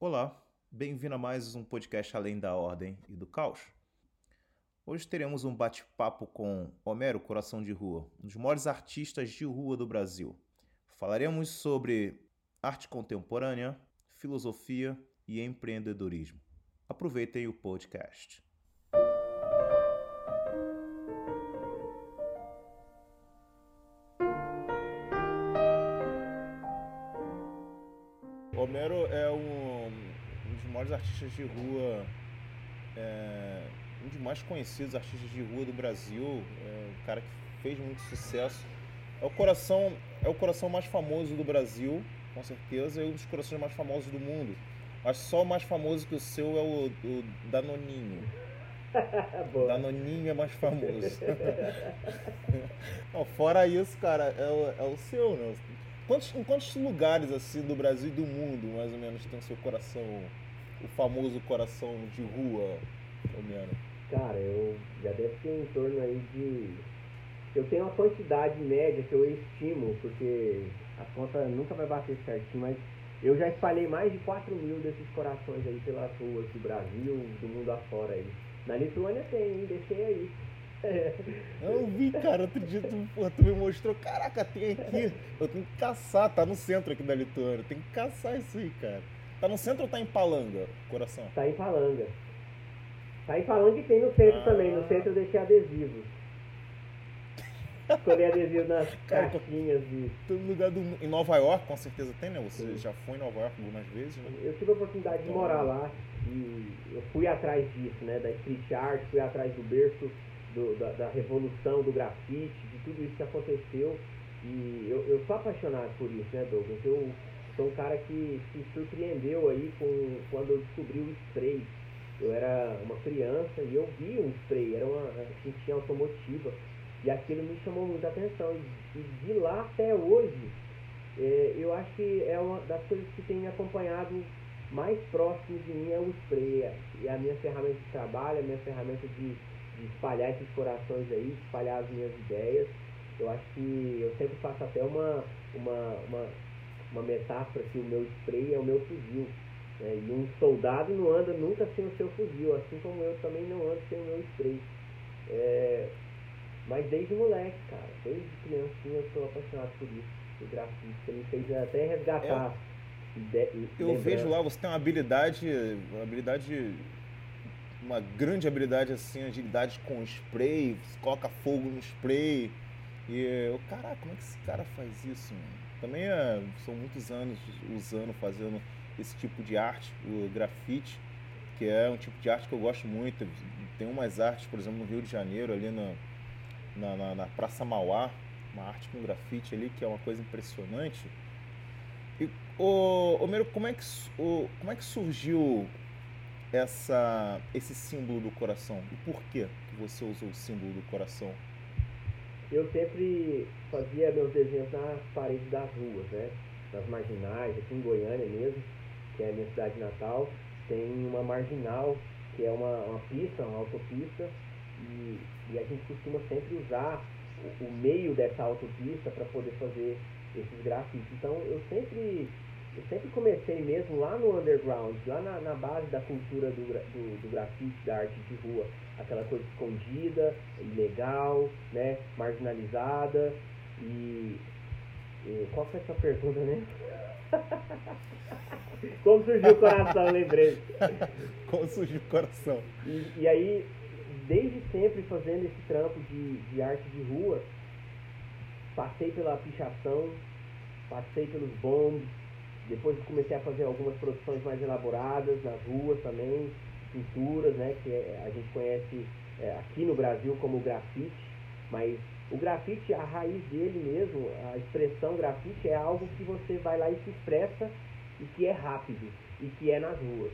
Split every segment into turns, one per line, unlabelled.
Olá, bem-vindo a mais um podcast Além da Ordem e do Caos. Hoje teremos um bate-papo com Homero Coração de Rua, um dos maiores artistas de rua do Brasil. Falaremos sobre arte contemporânea, filosofia e empreendedorismo. Aproveitem o podcast. Artistas de rua, é, um dos mais conhecidos artistas de rua do Brasil, é, um cara que fez muito sucesso. É o coração, é o coração mais famoso do Brasil, com certeza, e um dos corações mais famosos do mundo. Acho só o mais famoso que o seu é o, o Danoninho. Danoninho é mais famoso. Não, fora isso, cara, é o, é o seu, né? Quantos, em quantos lugares assim do Brasil e do mundo, mais ou menos, tem o seu coração, o famoso coração de rua, Romero?
Cara, eu já deve ter em torno aí de. Eu tenho uma quantidade média que eu estimo, porque a conta nunca vai bater certinho, mas eu já espalhei mais de 4 mil desses corações aí pelas ruas do Brasil, do mundo afora aí. Na Lituânia tem, hein? Deixei aí.
Eu vi, cara, outro dia tu, porra, tu me mostrou, caraca, tem aqui. Eu tenho que caçar, tá no centro aqui da Lituânia. Tem que caçar isso aí, cara. Tá no centro ou tá em Palanga, coração?
Tá em Palanga. Tá em Palanga e tem no centro ah. também. No centro eu deixei adesivos. Escolhi adesivo nas cara, caixinhas de.
Todo lugar do Em Nova York, com certeza tem, né? Você Sim. já foi em Nova York algumas vezes, né?
Eu tive a oportunidade então, de morar lá e eu fui atrás disso, né? Da street art, fui atrás do berço do, da, da, revolução do grafite, de tudo isso que aconteceu. E eu, eu sou apaixonado por isso, né, Douglas? Eu sou um cara que se surpreendeu aí com, quando eu descobri o spray. Eu era uma criança e eu vi um spray, era uma tintinha automotiva. E aquilo me chamou muita atenção. E, de lá até hoje, é, eu acho que é uma das coisas que tem acompanhado mais próximo de mim é o spray. E a minha ferramenta de trabalho, a minha ferramenta de de espalhar esses corações aí, espalhar as minhas ideias. Eu acho que eu sempre faço até uma, uma, uma, uma metáfora que o meu spray é o meu fuzil. Né? E um soldado não anda nunca sem o seu fuzil, assim como eu também não ando sem o meu spray. É, mas desde moleque, cara, desde criancinha eu sou apaixonado por isso, por grafite. me fez até resgatar.
É, eu vejo lá, você tem uma habilidade, uma habilidade uma grande habilidade assim, agilidade com spray, coloca fogo no spray. E eu, caraca, como é que esse cara faz isso? Mano? Também é, são muitos anos usando, fazendo esse tipo de arte, o grafite, que é um tipo de arte que eu gosto muito. Tem umas artes, por exemplo, no Rio de Janeiro, ali na, na, na, na Praça Mauá, uma arte com grafite ali, que é uma coisa impressionante. E, ô, ô Mero, como é que, ô, como é que surgiu essa, esse símbolo do coração? E por que você usou o símbolo do coração?
Eu sempre fazia meus desenhos nas paredes das ruas, né? Nas marginais, aqui em Goiânia mesmo, que é a minha cidade natal, tem uma marginal, que é uma, uma pista, uma autopista, e, e a gente costuma sempre usar o, o meio dessa autopista para poder fazer esses grafites. Então eu sempre eu sempre comecei mesmo lá no underground, lá na, na base da cultura do, do, do, grafite, da arte de rua. Aquela coisa escondida, ilegal, né, marginalizada. E, e qual foi essa pergunta, né? Como surgiu o coração, lembrei.
Como surgiu o coração.
E, e, aí, desde sempre fazendo esse trampo de, de arte de rua, passei pela pichação, passei pelos bombs, depois comecei a fazer algumas produções mais elaboradas nas ruas também, pinturas, né, que é, a gente conhece é, aqui no Brasil como grafite, mas o grafite, a raiz dele mesmo, a expressão grafite é algo que você vai lá e se expressa e que é rápido e que é nas ruas,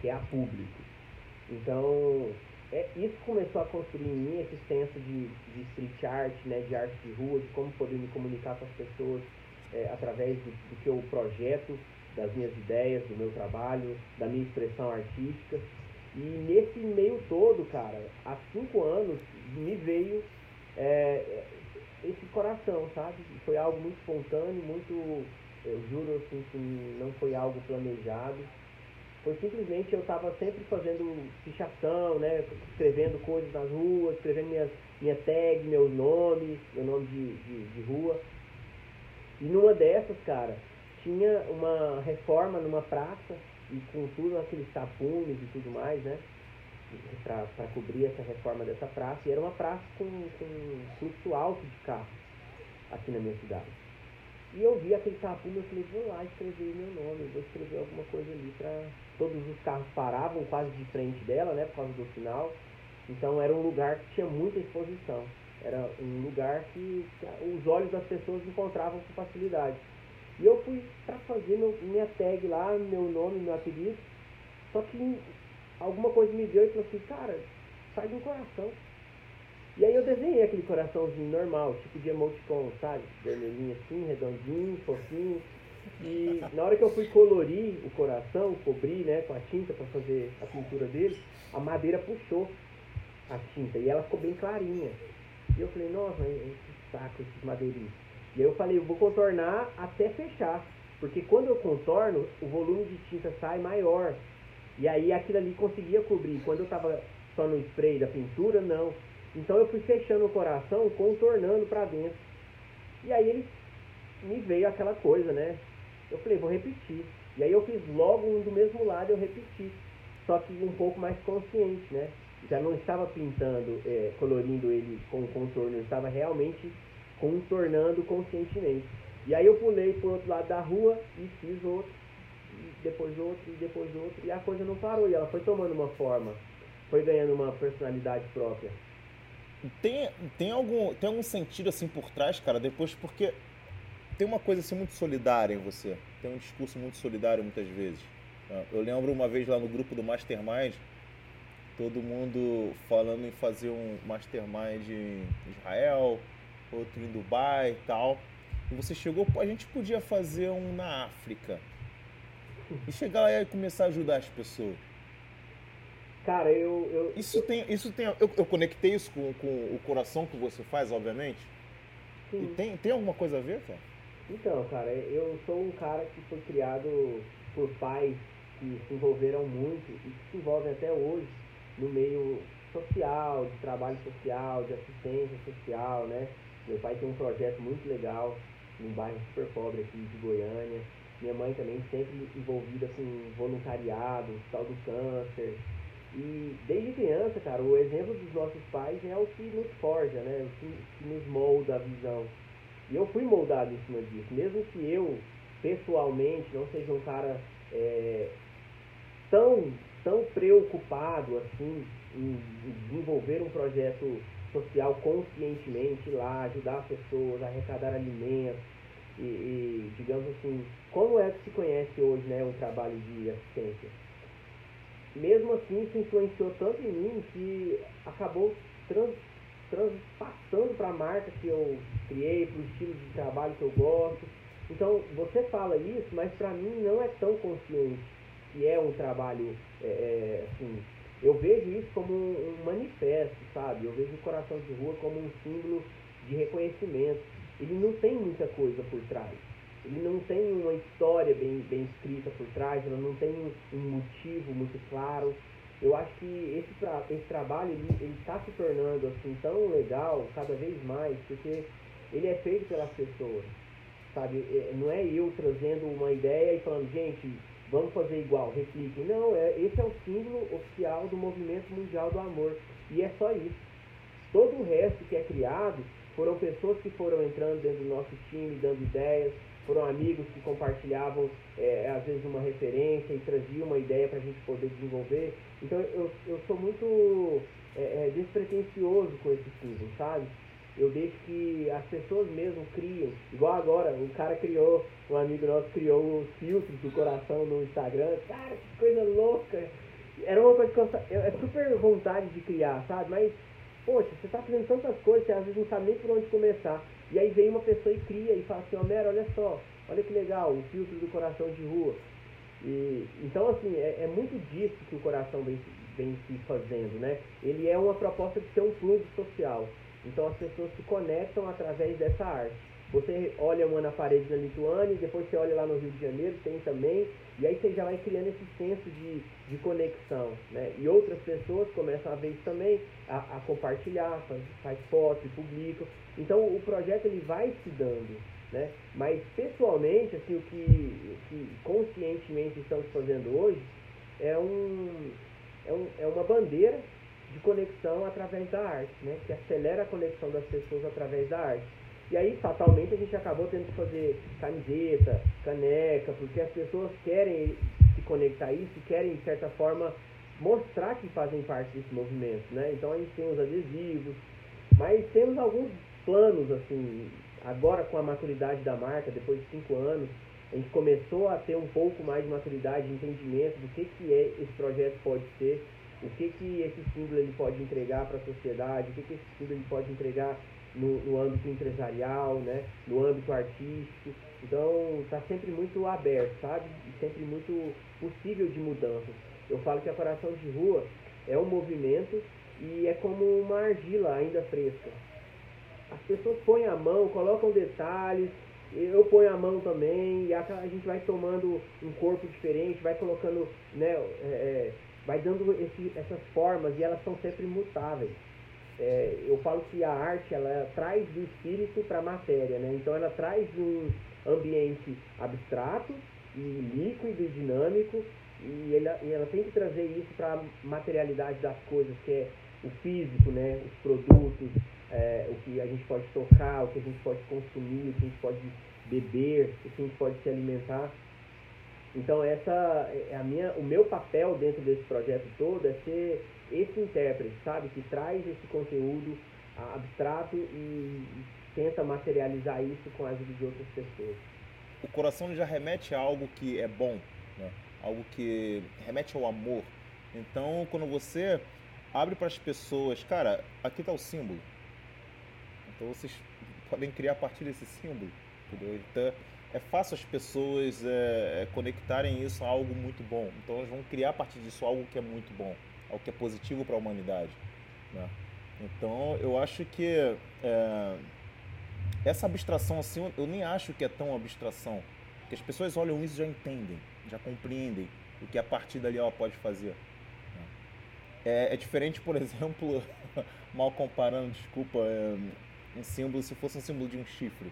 que é a público. Então, é, isso começou a construir em mim esse senso de, de street art, né, de arte de rua, de como poder me comunicar com as pessoas, é, através do, do que eu projeto, das minhas ideias, do meu trabalho, da minha expressão artística. E nesse meio todo, cara, há cinco anos me veio é, esse coração, sabe? Foi algo muito espontâneo, muito, eu juro assim que não foi algo planejado. foi simplesmente eu estava sempre fazendo fichação, né? Escrevendo coisas nas ruas, escrevendo minha, minha tag, meu nome, meu nome de, de, de rua. E numa dessas, cara, tinha uma reforma numa praça e com tudo aqueles tapumes e tudo mais, né? Para cobrir essa reforma dessa praça. E era uma praça com, com fluxo alto de carros aqui na minha cidade. E eu vi aquele tapume e falei, vou lá escrever meu nome, vou escrever alguma coisa ali para todos os carros paravam quase de frente dela, né, por causa do sinal. Então era um lugar que tinha muita exposição. Era um lugar que, os olhos das pessoas encontravam com facilidade. E eu fui para fazer meu, minha tag lá, meu nome, meu apelido. Só que alguma coisa me deu e falou assim, cara, sai do coração. E aí eu desenhei aquele coraçãozinho normal, tipo de emoticon, sabe? Vermelhinho assim, redondinho, fofinho. E na hora que eu fui colorir o coração, cobrir né, com a tinta para fazer a pintura dele, a madeira puxou a tinta e ela ficou bem clarinha. E eu falei, nossa, que saco esses madeirinhos. E aí eu falei, eu vou contornar até fechar. Porque quando eu contorno, o volume de tinta sai maior. E aí aquilo ali conseguia cobrir. Quando eu estava só no spray da pintura, não. Então eu fui fechando o coração, contornando para dentro. E aí ele me veio aquela coisa, né? Eu falei, vou repetir. E aí eu fiz logo um do mesmo lado, eu repeti. Só que um pouco mais consciente, né? Já não estava pintando, é, colorindo ele com contorno, eu estava realmente contornando conscientemente. E aí eu pulei o outro lado da rua e fiz outro, e depois outro, e depois outro, e a coisa não parou, e ela foi tomando uma forma, foi ganhando uma personalidade própria.
Tem, tem, algum, tem algum sentido assim por trás, cara, depois, porque tem uma coisa assim muito solidária em você. Tem um discurso muito solidário muitas vezes. Né? Eu lembro uma vez lá no grupo do Mastermind, todo mundo falando em fazer um Mastermind em Israel, outro em Dubai e tal. E você chegou, a gente podia fazer um na África. E chegar lá e começar a ajudar as pessoas.
Cara, eu. eu
isso tem. Isso tem eu, eu conectei isso com, com o coração que você faz, obviamente. Sim. E tem, tem alguma coisa a ver, cara?
Então, cara, eu sou um cara que foi criado por pais que se envolveram muito e que se envolvem até hoje no meio social, de trabalho social, de assistência social, né? Meu pai tem um projeto muito legal num bairro super pobre aqui de Goiânia. Minha mãe também sempre envolvida com voluntariado, tal do câncer. E desde criança, cara, o exemplo dos nossos pais é o que nos forja, né? O que, que nos molda a visão. E eu fui moldado em cima disso. Mesmo que eu, pessoalmente, não seja um cara é, tão, tão preocupado assim em desenvolver um projeto social conscientemente lá, ajudar as pessoas, arrecadar alimentos e, e, digamos assim, como é que se conhece hoje né, o trabalho de assistência? Mesmo assim, isso influenciou tanto em mim que acabou trans, transpassando para a marca que eu criei, para o estilo de trabalho que eu gosto. Então, você fala isso, mas para mim não é tão consciente que é um trabalho, é, é, assim, eu vejo isso como um, manifesto, sabe? Eu vejo o Coração de Rua como um símbolo de reconhecimento. Ele não tem muita coisa por trás. Ele não tem uma história bem, bem escrita por trás, ele não tem um motivo muito claro. Eu acho que esse, esse trabalho ele está se tornando assim tão legal cada vez mais, porque ele é feito pelas pessoas, sabe? É, não é eu trazendo uma ideia e falando, gente, vamos fazer igual, repliquem. Não, é, esse é o símbolo oficial do movimento mundial do amor. E é só isso. Todo o resto que é criado foram pessoas que foram entrando dentro do nosso time, dando ideias, foram amigos que compartilhavam, é, às vezes, uma referência e traziam uma ideia para a gente poder desenvolver. Então, eu, eu sou muito é, é, despretensioso com esse símbolo, sabe? Eu deixo que as pessoas mesmo criem. Igual agora, um cara criou, um amigo nosso criou os filtros do coração no Instagram. Cara, que coisa louca! Era uma coisa que eu, é super vontade de criar, sabe? Mas, poxa, você está fazendo tantas coisas, você às vezes não sabe nem por onde começar. E aí vem uma pessoa e cria e fala assim, Homero, olha só, olha que legal, o filtro do coração de rua. E, então, assim, é, é muito disso que o coração vem, vem se fazendo, né? Ele é uma proposta de ser um clube social. Então as pessoas se conectam através dessa arte. Você olha uma na parede na Lituânia, depois você olha lá no Rio de Janeiro, tem também, e aí você já vai criando esse senso de, de conexão, né? E outras pessoas começam a ver isso também, a, a compartilhar, faz, faz fotos e publicam. Então o projeto ele vai se dando, né? Mas pessoalmente, assim, o que, que conscientemente estamos fazendo hoje é, um, é, um, é uma bandeira de conexão através da arte, né? Que acelera a conexão das pessoas através da arte. E aí, fatalmente, a gente acabou tendo que fazer camiseta, caneca, porque as pessoas querem se conectar a isso, querem, de certa forma, mostrar que fazem parte desse movimento, né? Então a gente tem os adesivos, mas temos alguns planos, assim, agora com a maturidade da marca, depois de cinco anos, a gente começou a ter um pouco mais de maturidade, de entendimento do que, que é esse projeto pode ser, o que, que esse símbolo ele pode entregar para a sociedade, o que, que esse símbolo ele pode entregar no, no âmbito empresarial, né, no âmbito artístico. Então está sempre muito aberto, sabe? E sempre muito possível de mudanças. Eu falo que a Coração de Rua é um movimento e é como uma argila ainda fresca. As pessoas põem a mão, colocam detalhes, eu ponho a mão também, e a, a gente vai tomando um corpo diferente, vai colocando, né, é, é vai dando esse, essas formas e elas são sempre mutáveis. É, eu falo que a arte ela traz do espírito para a matéria, né? Então ela traz um ambiente abstrato e líquido e dinâmico e ela, e ela tem que trazer isso para a materialidade das coisas, que é o físico, né? Os produtos, é, o que a gente pode tocar, o que a gente pode consumir, o que a gente pode beber, o que a gente pode se alimentar. Então essa é a minha, o meu papel dentro desse projeto todo é ser esse intérprete, sabe, que traz esse conteúdo abstrato e tenta materializar isso com a ajuda de outras pessoas.
O coração já remete a algo que é bom, né? algo que remete ao amor. Então, quando você abre para as pessoas, cara, aqui está o símbolo. Então vocês podem criar a partir desse símbolo. Entendeu? Então, é fácil as pessoas é, é, conectarem isso a algo muito bom. Então elas vão criar a partir disso algo que é muito bom, algo que é positivo para a humanidade. Né? Então eu acho que é, essa abstração assim, eu nem acho que é tão abstração. Porque as pessoas olham isso e já entendem, já compreendem o que a partir dali ela pode fazer. Né? É, é diferente, por exemplo, mal comparando, desculpa, é, um símbolo, se fosse um símbolo de um chifre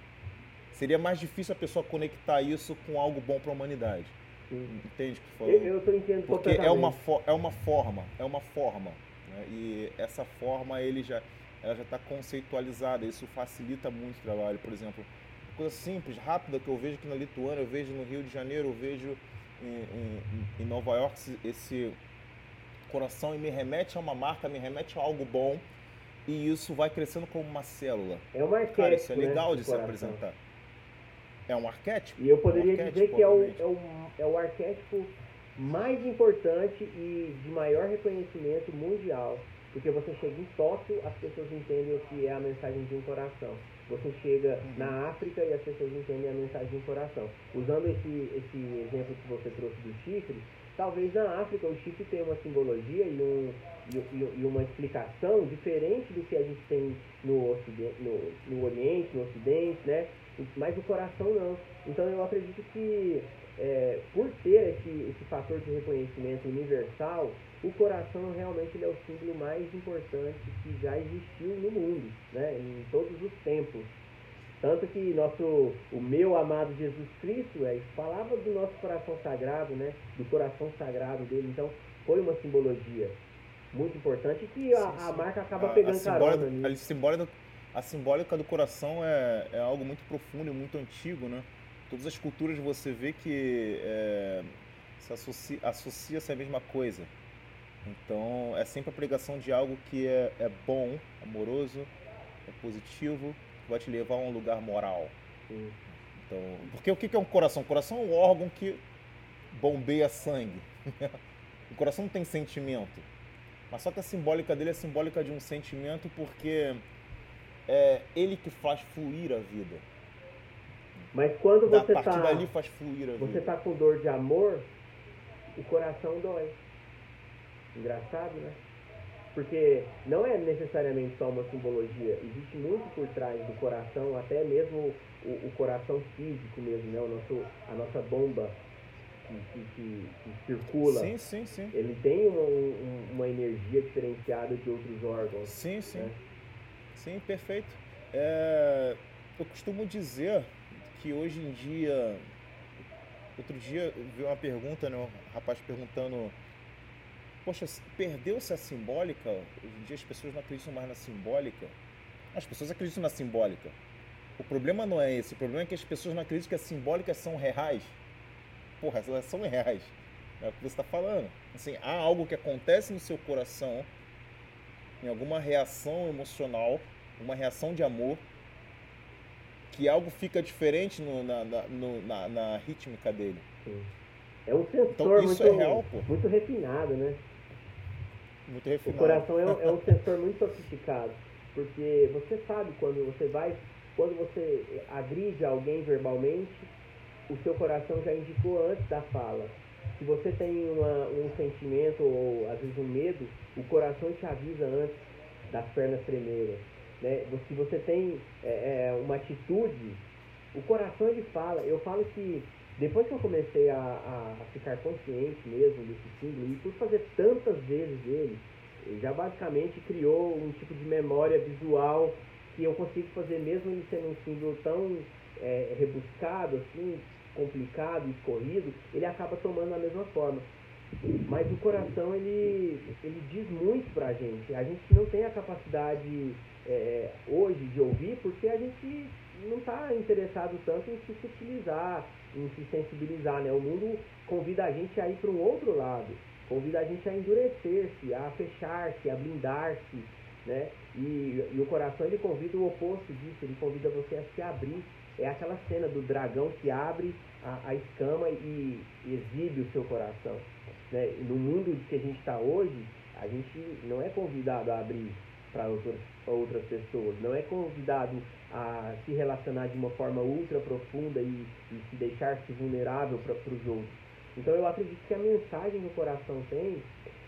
seria mais difícil a pessoa conectar isso com algo bom para a humanidade. Sim. Entende que
falou? Eu, eu entendendo
Porque é uma, é uma forma, é uma forma. Né? E essa forma ele já, ela já está conceitualizada, isso facilita muito o trabalho. Por exemplo, coisa simples, rápida que eu vejo aqui na Lituânia, eu vejo no Rio de Janeiro, eu vejo em, em, em Nova York esse coração e me remete a uma marca, me remete a algo bom e isso vai crescendo como uma célula.
É uma
Cara, isso é legal né, de se apresentar. É um arquétipo?
E eu poderia um dizer que é o, é, o, é o arquétipo mais importante e de maior reconhecimento mundial. Porque você chega em Tóquio, as pessoas entendem o que é a mensagem de um coração. Você chega uhum. na África e as pessoas entendem a mensagem de um coração. Usando esse, esse exemplo que você trouxe do chifre, talvez na África o chifre tenha uma simbologia e, um, e, e, uma explicação diferente do que a gente tem no, ocidente, no, no Oriente, no Ocidente, né? Mas o coração não. Então eu acredito que é, por ter esse, esse fator de reconhecimento universal, o coração realmente é o símbolo mais importante que já existiu no mundo, né? em todos os tempos. Tanto que nosso, o meu amado Jesus Cristo é, falava do nosso coração sagrado, né? do coração sagrado dele. Então foi uma simbologia muito importante que a, a marca acaba pegando a, a carona
nisso. A simbólica a simbólica do coração é, é algo muito profundo e muito antigo, né? Todas as culturas você vê que é, se associa, associa-se à mesma coisa. Então é sempre a pregação de algo que é, é bom, amoroso, é positivo, que vai te levar a um lugar moral. Sim. Então, porque o que é um coração? O coração é um órgão que bombeia sangue. o coração não tem sentimento. Mas só que a simbólica dele é simbólica de um sentimento porque é ele que faz fluir a vida.
Mas quando você
está. Dali faz fluir a
você
vida.
está com dor de amor, o coração dói. Engraçado, né? Porque não é necessariamente só uma simbologia, existe muito por trás do coração, até mesmo o, o coração físico mesmo, né? o nosso, a nossa bomba que, que, que, que circula.
Sim, sim, sim.
Ele tem uma, um, uma energia diferenciada de outros órgãos.
Sim, sim. Né? Sim, perfeito. É, eu costumo dizer que hoje em dia. Outro dia vi uma pergunta, né? Um rapaz perguntando poxa, perdeu-se a simbólica. Hoje em dia as pessoas não acreditam mais na simbólica. As pessoas acreditam na simbólica. O problema não é esse. O problema é que as pessoas não acreditam que as simbólicas são reais. Porra, elas são reais. É o que você está falando. Assim, há algo que acontece no seu coração, em alguma reação emocional, uma reação de amor, que algo fica diferente no, na, na, no, na, na rítmica dele.
Sim. É um sensor então, muito, é real, muito refinado, né?
Muito refinado.
O coração é um, é um sensor muito sofisticado, porque você sabe quando você vai, quando você agride alguém verbalmente, o seu coração já indicou antes da fala. Se você tem uma, um sentimento ou às vezes um medo, o coração te avisa antes das pernas tremerem. Né? Se você tem é, é uma atitude, o coração ele fala. Eu falo que depois que eu comecei a, a, ficar consciente mesmo desse símbolo, e por fazer tantas vezes ele, já basicamente criou um tipo de memória visual que eu consigo fazer mesmo ele sendo um símbolo tão é, rebuscado, assim, complicado, escorrido, ele acaba tomando a mesma forma. Mas o coração, ele, ele diz muito pra gente. A gente não tem a capacidade é, hoje de ouvir porque a gente não está interessado tanto em se utilizar, em se sensibilizar, né? O mundo convida a gente a ir para um outro lado, convida a gente a endurecer-se, a fechar-se, a blindar-se, né? E, e o coração ele convida o oposto disso, ele convida você a se abrir. É aquela cena do dragão que abre a, a escama e, exibe o seu coração. Né? No mundo que a gente está hoje, a gente não é convidado a abrir para outras, pessoas, não é convidado a se relacionar de uma forma ultra profunda e, e se deixar-se vulnerável para os outros. Então eu acredito que a mensagem que o coração tem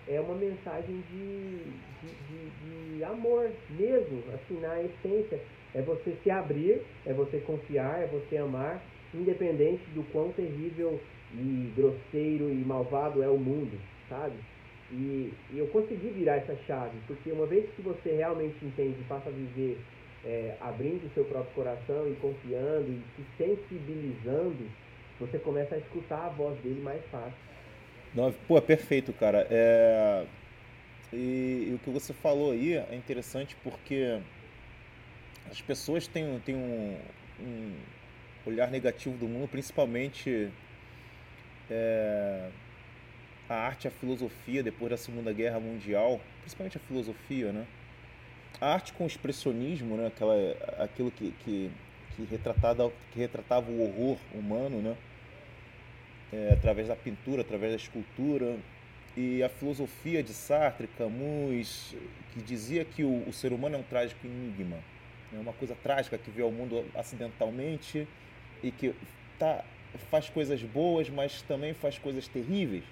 é uma mensagem de, de, de, de, amor mesmo, assim, na essência. É você se abrir, é você confiar, é você amar, independente do quão terrível e grosseiro e malvado é o mundo, sabe? E, e eu consegui virar essa chave, porque uma vez que você realmente entende e passa a viver é, abrindo o seu próprio coração e confiando e se sensibilizando, você começa a escutar a voz dele mais fácil.
Não, pô, é perfeito, cara. É... E, e, o que você falou aí é interessante porque as pessoas têm, têm um, um olhar negativo do mundo, principalmente é, a arte e a filosofia depois da Segunda Guerra Mundial, principalmente a filosofia, né? a arte com expressionismo, né? Aquela, aquilo que, que, que, retratava, que retratava o horror humano, né? É, através da pintura, através da escultura. E a filosofia de Sartre, Camus, que dizia que o, o ser humano é um trágico enigma. É uma coisa trágica que vê o mundo acidentalmente e que tá, faz coisas boas, mas também faz coisas terríveis.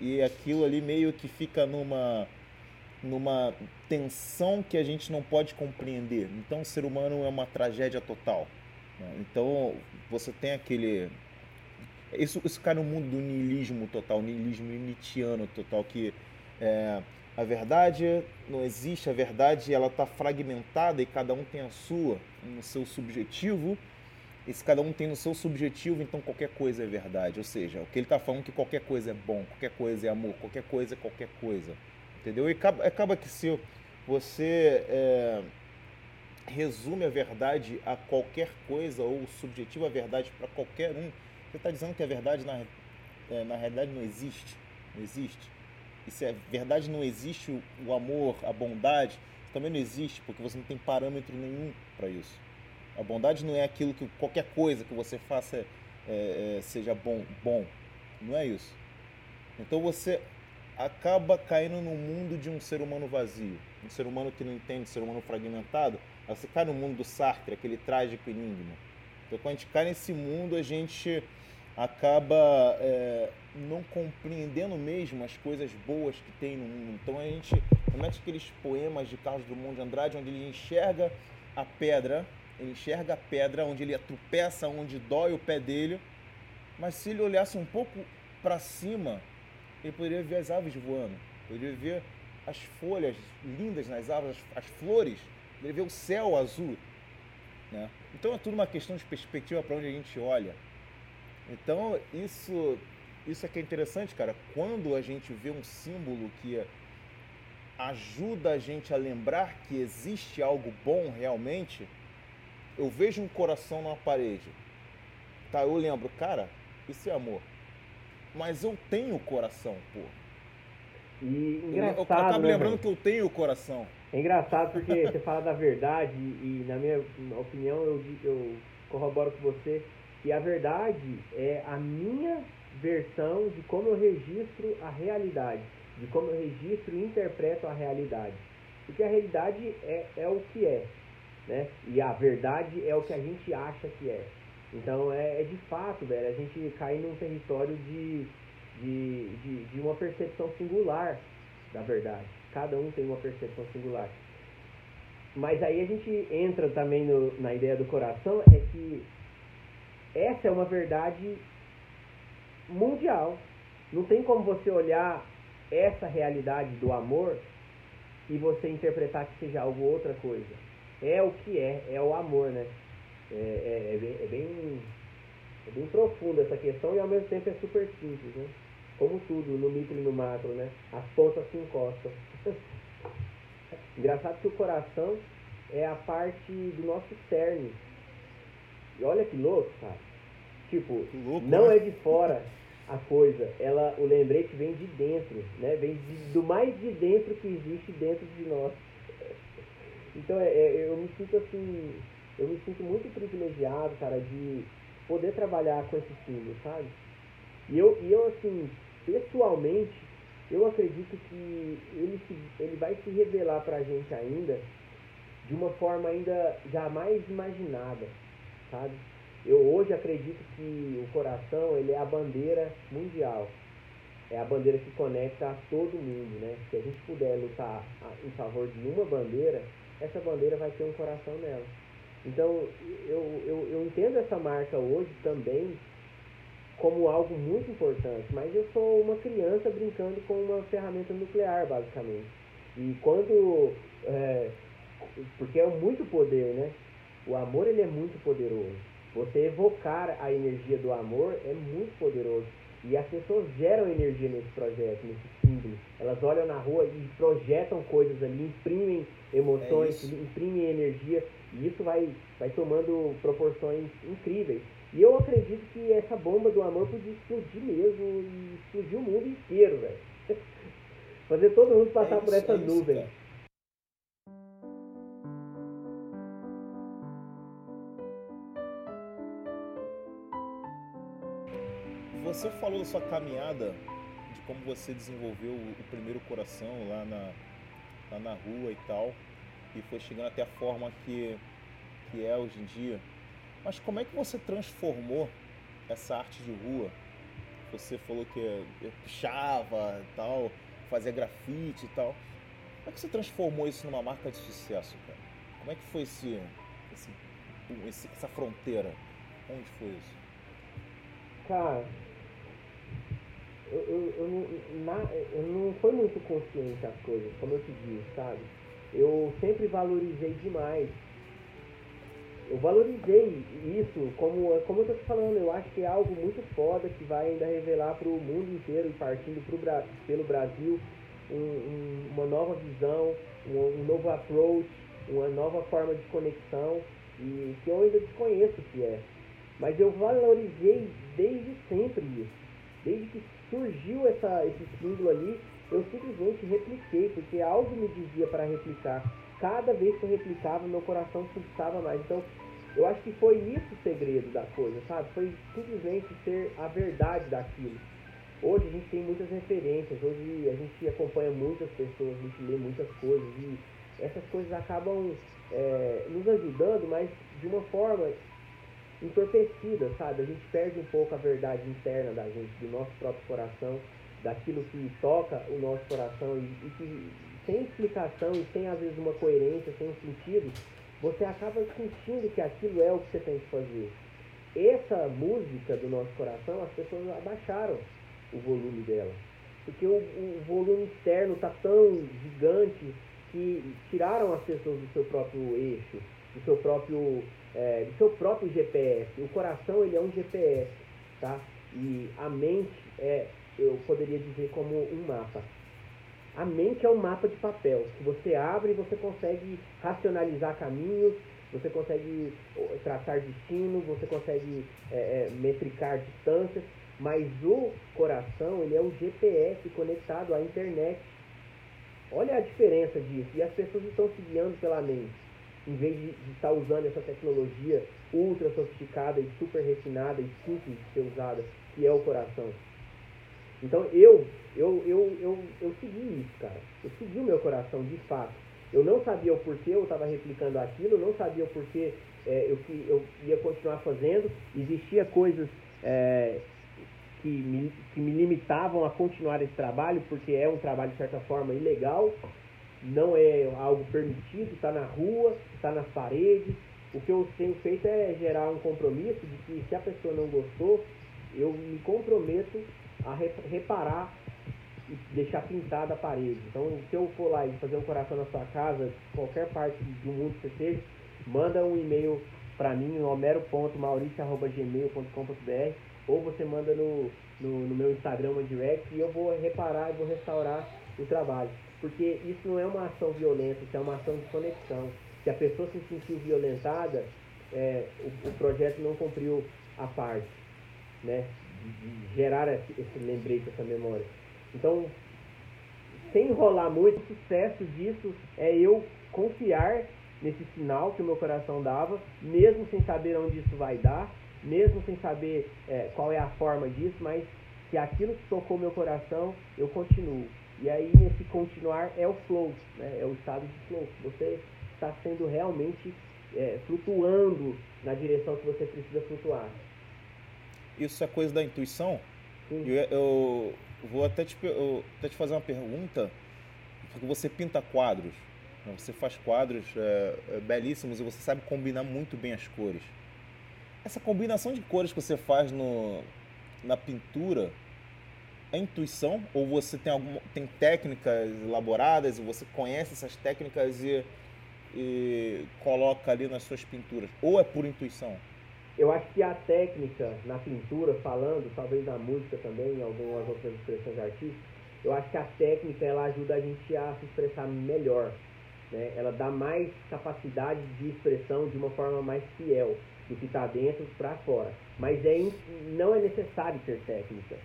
E aquilo ali meio que fica numa numa tensão que a gente não pode compreender. Então, o ser humano é uma tragédia total. Né? Então, você tem aquele. Isso, isso cai no mundo do niilismo total, niilismo nietzschiano total, que é, a verdade não existe, a verdade ela está fragmentada e cada um tem a sua, no seu subjetivo. E se cada um tem no seu subjetivo, então qualquer coisa é verdade. Ou seja, o que ele está falando é que qualquer coisa é bom, qualquer coisa é amor, qualquer coisa é qualquer coisa. Entendeu? E acaba, acaba que se você é, resume a verdade a qualquer coisa ou subjetiva a verdade para qualquer um, você está dizendo que a verdade na, é, na realidade não existe. Não existe. E se a verdade não existe, o amor, a bondade, também não existe, porque você não tem parâmetro nenhum para isso. A bondade não é aquilo que qualquer coisa que você faça é, é, seja bom, bom. Não é isso. Então você acaba caindo no mundo de um ser humano vazio, um ser humano que não entende, um ser humano fragmentado. Você cai no mundo do Sartre, aquele trágico enigma. Então, quando a gente cai nesse mundo, a gente acaba é, não compreendendo mesmo as coisas boas que tem no mundo. Então, a gente remete aqueles poemas de Carlos Drummond de Andrade, onde ele enxerga a pedra, ele enxerga a pedra, onde ele tropeça, onde dói o pé dele, mas se ele olhasse um pouco para cima, ele poderia ver as aves voando, poderia ver as folhas lindas nas árvores, as, flores, poderia ver o céu azul. Né? Então é tudo uma questão de perspectiva para onde a gente olha. Então isso, isso é que é interessante, cara. Quando a gente vê um símbolo que ajuda a gente a lembrar que existe algo bom realmente, eu vejo um coração numa parede. Tá, eu lembro, cara, isso é amor. Mas eu tenho coração, pô.
E engraçado, eu,
eu né, lembrando que eu tenho coração.
É engraçado porque você fala da verdade e, na minha opinião, eu, eu corroboro com você que a verdade é a minha versão de como eu registro a realidade, de como eu registro e interpreto a realidade. Porque a realidade é, é o que é, né? E a verdade é o que a gente acha que é. Então é, é de fato, velho, a gente cair num território de, de, de, de uma percepção singular da verdade. Cada um tem uma percepção singular. Mas aí a gente entra também no, na ideia do coração, é que essa é uma verdade mundial. Não tem como você olhar essa realidade do amor e você interpretar que seja algo outra coisa. É o que é, é o amor, né? É, é, é, bem, é, bem, é bem profunda essa questão e ao mesmo tempo é super simples, né? Como tudo, no micro e no macro, né? As pontas se encostam. Engraçado que o coração é a parte do nosso cerne. E olha que louco, cara. Tipo, louco, não né? é de fora a coisa. Ela, o lembrete vem de dentro, né? Vem de, do mais de dentro que existe dentro de nós. Então é, é, eu me sinto assim eu me sinto muito privilegiado, cara, de poder trabalhar com esse símbolo, sabe? E eu, e eu assim, pessoalmente, eu acredito que ele, se, ele vai se revelar pra gente ainda de uma forma ainda jamais imaginada, sabe? Eu hoje acredito que o coração, ele é a bandeira mundial. É a bandeira que conecta a todo mundo, né? Se a gente puder lutar em favor de uma bandeira, essa bandeira vai ter um coração nela. Então, eu, eu, eu entendo essa marca hoje também como algo muito importante, mas eu sou uma criança brincando com uma ferramenta nuclear, basicamente. E quando. É, porque é muito poder, né? O amor ele é muito poderoso. Você evocar a energia do amor é muito poderoso. E as pessoas geram energia nesse projeto, nesse símbolo. Elas olham na rua e projetam coisas ali, imprimem emoções, é imprimem energia. E isso vai, vai tomando proporções incríveis. E eu acredito que essa bomba do amor podia explodir mesmo e explodir o mundo inteiro, velho. Fazer todo mundo passar é isso, por essa é nuvem. Isso,
Você falou da sua caminhada, de como você desenvolveu o primeiro coração lá na, lá na rua e tal, e foi chegando até a forma que, que é hoje em dia. Mas como é que você transformou essa arte de rua? Você falou que pichava e tal, fazia grafite e tal. Como é que você transformou isso numa marca de sucesso, cara? Como é que foi esse, esse essa fronteira? Onde foi isso?
Cara, eu, eu, eu, não, na, eu não foi muito consciente as coisas, como eu te disse, sabe? Eu sempre valorizei demais. Eu valorizei isso, como, como eu tô te falando, eu acho que é algo muito foda que vai ainda revelar para o mundo inteiro e partindo pro, pelo Brasil um, um, uma nova visão, um, um novo approach, uma nova forma de conexão e que eu ainda desconheço o que é. Mas eu valorizei desde sempre isso. Desde que surgiu essa, esse símbolo ali, eu simplesmente repliquei, porque algo me dizia para replicar. Cada vez que eu replicava, meu coração pulsava mais. Então, eu acho que foi isso o segredo da coisa, sabe? Foi simplesmente ser a verdade daquilo. Hoje a gente tem muitas referências, hoje a gente acompanha muitas pessoas, a gente lê muitas coisas e essas coisas acabam é, nos ajudando, mas de uma forma entorpecida, sabe? A gente perde um pouco a verdade interna da gente, do nosso próprio coração, daquilo que toca o nosso coração e, e que sem explicação e sem às vezes uma coerência, sem um sentido, você acaba sentindo que aquilo é o que você tem que fazer. Essa música do nosso coração, as pessoas abaixaram o volume dela. Porque o, o volume externo está tão gigante que tiraram as pessoas do seu próprio eixo, do seu próprio, é, do seu próprio GPS. O coração ele é um GPS, tá? E a mente é, eu poderia dizer como um mapa. A mente é um mapa de papel que você abre e você consegue racionalizar caminhos, você consegue traçar destino, você consegue é, é, metricar distâncias, mas o coração ele é o GPS conectado à internet. Olha a diferença disso. E as pessoas estão se guiando pela mente, em vez de, estar usando essa tecnologia ultra sofisticada e super refinada e simples de ser usada, que é o coração. Então eu, eu, eu, eu, eu segui isso, cara. Eu segui o meu coração de fato. Eu não sabia o porquê eu estava replicando aquilo, não sabia o porquê é, eu, eu ia continuar fazendo. Existia coisas é, que, me, que me limitavam a continuar esse trabalho, porque é um trabalho, de certa forma, ilegal, não é algo permitido, está na rua, está nas paredes. O que eu tenho feito é gerar um compromisso de que se a pessoa não gostou, eu me comprometo a reparar e deixar pintada a parede. Então, se eu for lá e fazer um coração na sua casa, qualquer parte do mundo que você esteja, manda um e-mail para mim, homero.mauricio.gmail.com.br ou você manda no, no, no, meu Instagram, direct, e eu vou reparar e vou restaurar o trabalho. Porque isso não é uma ação violenta, isso é uma ação de conexão. Se a pessoa se sentiu violentada, é, o, o projeto não cumpriu a parte, né? de gerar esse, esse lembrete, essa memória. Então, sem enrolar muito, o sucesso disso é eu confiar nesse sinal que o meu coração dava, mesmo sem saber onde isso vai dar, mesmo sem saber é, qual é a forma disso, mas que aquilo que tocou meu coração, eu continuo. E aí, nesse continuar, é o flow, né? é o estado de flow. Você está sendo realmente é, flutuando na direção que você precisa flutuar
isso é coisa da intuição? Eu, eu, vou até te, eu, até te fazer uma pergunta, porque você pinta quadros, né? você faz quadros é, é, belíssimos e você sabe combinar muito bem as cores. Essa combinação de cores que você faz no, na pintura é intuição ou você tem alguma tem técnicas elaboradas e você conhece essas técnicas e, e coloca ali nas suas pinturas ou é por intuição?
Eu acho que a técnica na pintura, falando, talvez na música também, em algumas outras expressões artísticas, eu acho que a técnica ela ajuda a gente a se expressar melhor. Né? Ela dá mais capacidade de expressão de uma forma mais fiel do que está dentro para fora. Mas é, não é necessário ter técnica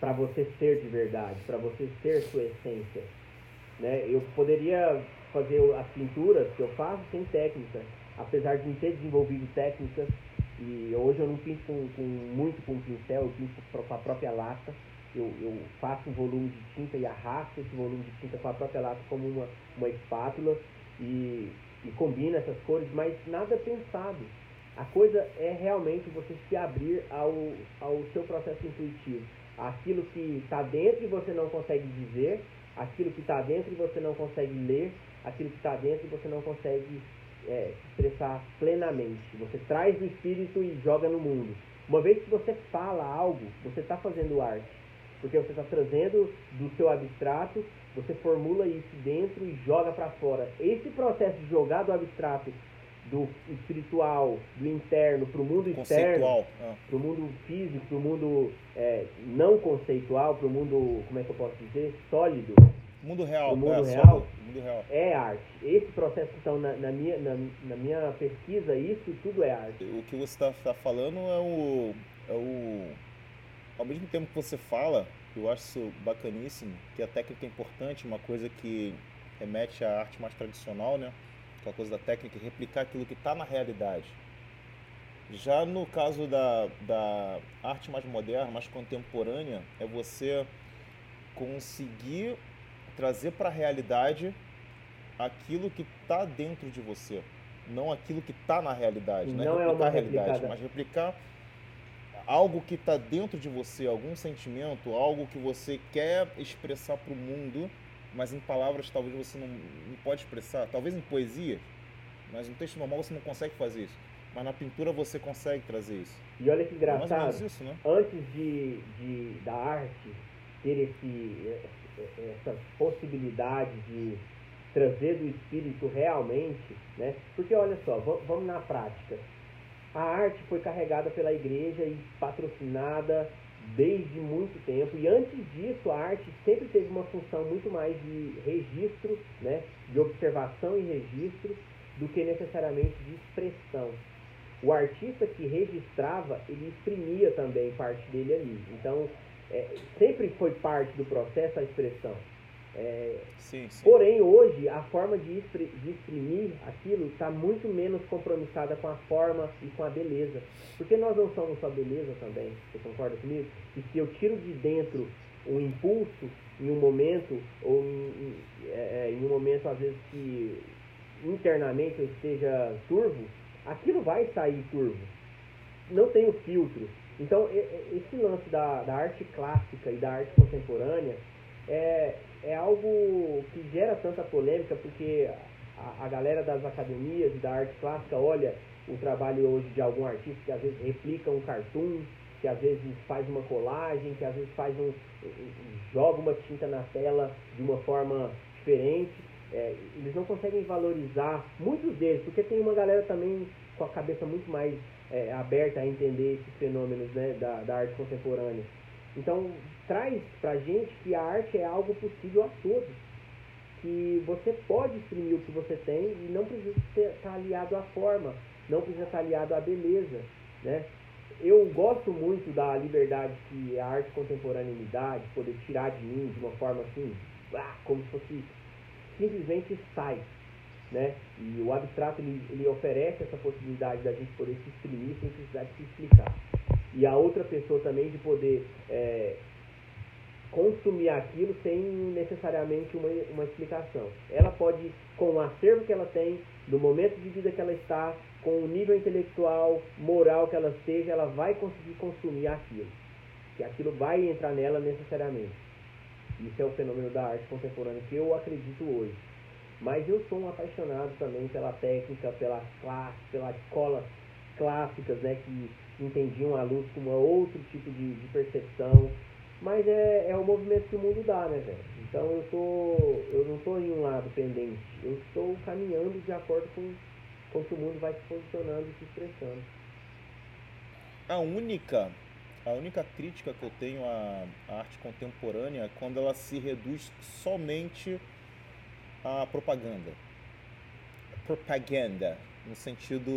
para você ser de verdade, para você ser sua essência. Né? Eu poderia fazer as pinturas que eu faço sem técnica, apesar de não ter desenvolvido técnicas, e hoje eu não pinto com, com muito com pincel, eu pinto com a própria lata. Eu, eu, faço um volume de tinta e arrasto esse volume de tinta com a própria lata como uma, uma espátula e, e combina essas cores, mas nada pensado. A coisa é realmente você se abrir ao, ao seu processo intuitivo. Aquilo que está dentro e você não consegue dizer, aquilo que está dentro e você não consegue ler, aquilo que está dentro e você não consegue é, expressar plenamente. Você traz o espírito e joga no mundo. Uma vez que você fala algo, você está fazendo arte. Porque você está trazendo do seu abstrato, você formula isso dentro e joga para fora. Esse processo de jogar do abstrato, do espiritual, do interno para o mundo externo, para o mundo físico, para o mundo é, não conceitual, para o mundo, como é que eu posso dizer, sólido,
Mundo real.
O mundo, é, real,
mundo real
é arte. Esse processo, então, na, na minha, na, na, minha pesquisa, isso tudo é arte.
O que você está tá falando é o, é o. Ao mesmo tempo que você fala, eu acho isso bacaníssimo, que a técnica é importante, uma coisa que remete à arte mais tradicional, né? Aquela coisa da técnica, replicar aquilo que está na realidade. Já no caso da, da arte mais moderna, mais contemporânea, é você conseguir trazer para a realidade aquilo que está dentro de você, não aquilo que está na realidade,
não, não é replicar é a realidade,
mas replicar algo que está dentro de você, algum sentimento, algo que você quer expressar para o mundo, mas em palavras talvez você não, não pode expressar. Talvez em poesia, mas no texto normal você não consegue fazer isso. Mas na pintura você consegue trazer isso.
E olha que é engraçado, é isso, né? antes de, de, da arte ter esse, essa possibilidade de trazer do espírito realmente, né? Porque olha só, vamos na prática. A arte foi carregada pela igreja e patrocinada desde muito tempo. E antes disso, a arte sempre teve uma função muito mais de registro, né? De observação e registro do que necessariamente de expressão. O artista que registrava, ele exprimia também parte dele ali. Então, é, sempre foi parte do processo a expressão. É, sim, sim. Porém, hoje, a forma de, de exprimir aquilo está muito menos compromissada com a forma e com a beleza. Porque nós não somos só beleza também, você concorda comigo? E se eu tiro de dentro um impulso em um momento, ou em, é, é, em um momento, às vezes, que internamente eu esteja turvo, aquilo vai sair turvo. Não tem o filtro. Então, esse lance da, da arte clássica e da arte contemporânea é, é algo que gera tanta polêmica, porque a, a galera das academias e da arte clássica olha o trabalho hoje de algum artista que às vezes replica um cartoon, que às vezes faz uma colagem, que às vezes faz um, joga uma tinta na tela de uma forma diferente. É, eles não conseguem valorizar muitos deles, porque tem uma galera também com a cabeça muito mais é, aberta a entender esses fenômenos né, da, da arte contemporânea. Então, traz pra gente que a arte é algo possível a todos. Que você pode exprimir o que você tem e não precisa estar aliado à forma, não precisa estar aliado à beleza, né? Eu gosto muito da liberdade que a arte contemporânea me dá, de poder tirar de mim de uma forma assim, ah, como se fosse simplesmente sai, né? E o abstrato ele, ele oferece essa possibilidade da gente poder se exprimir sem precisar de se explicar. E a outra pessoa também de poder é, consumir aquilo sem necessariamente uma, uma explicação. Ela pode, com o acervo que ela tem, no momento de vida que ela está, com o nível intelectual, moral que ela esteja, ela vai conseguir consumir aquilo. Que aquilo vai entrar nela necessariamente. Isso é o fenômeno da arte contemporânea que eu acredito hoje. Mas eu sou um apaixonado também pela técnica, pela classe, pelas escolas clássicas, né, que entendiam a luz como outro tipo de, de percepção. Mas é, é o movimento que o mundo dá, né, velho? Então eu tô. Eu não estou em um lado pendente. Eu estou caminhando de acordo com, com que o mundo vai se posicionando e se expressando.
A única. A única crítica que eu tenho à, à arte contemporânea é quando ela se reduz somente à propaganda. Propaganda, no sentido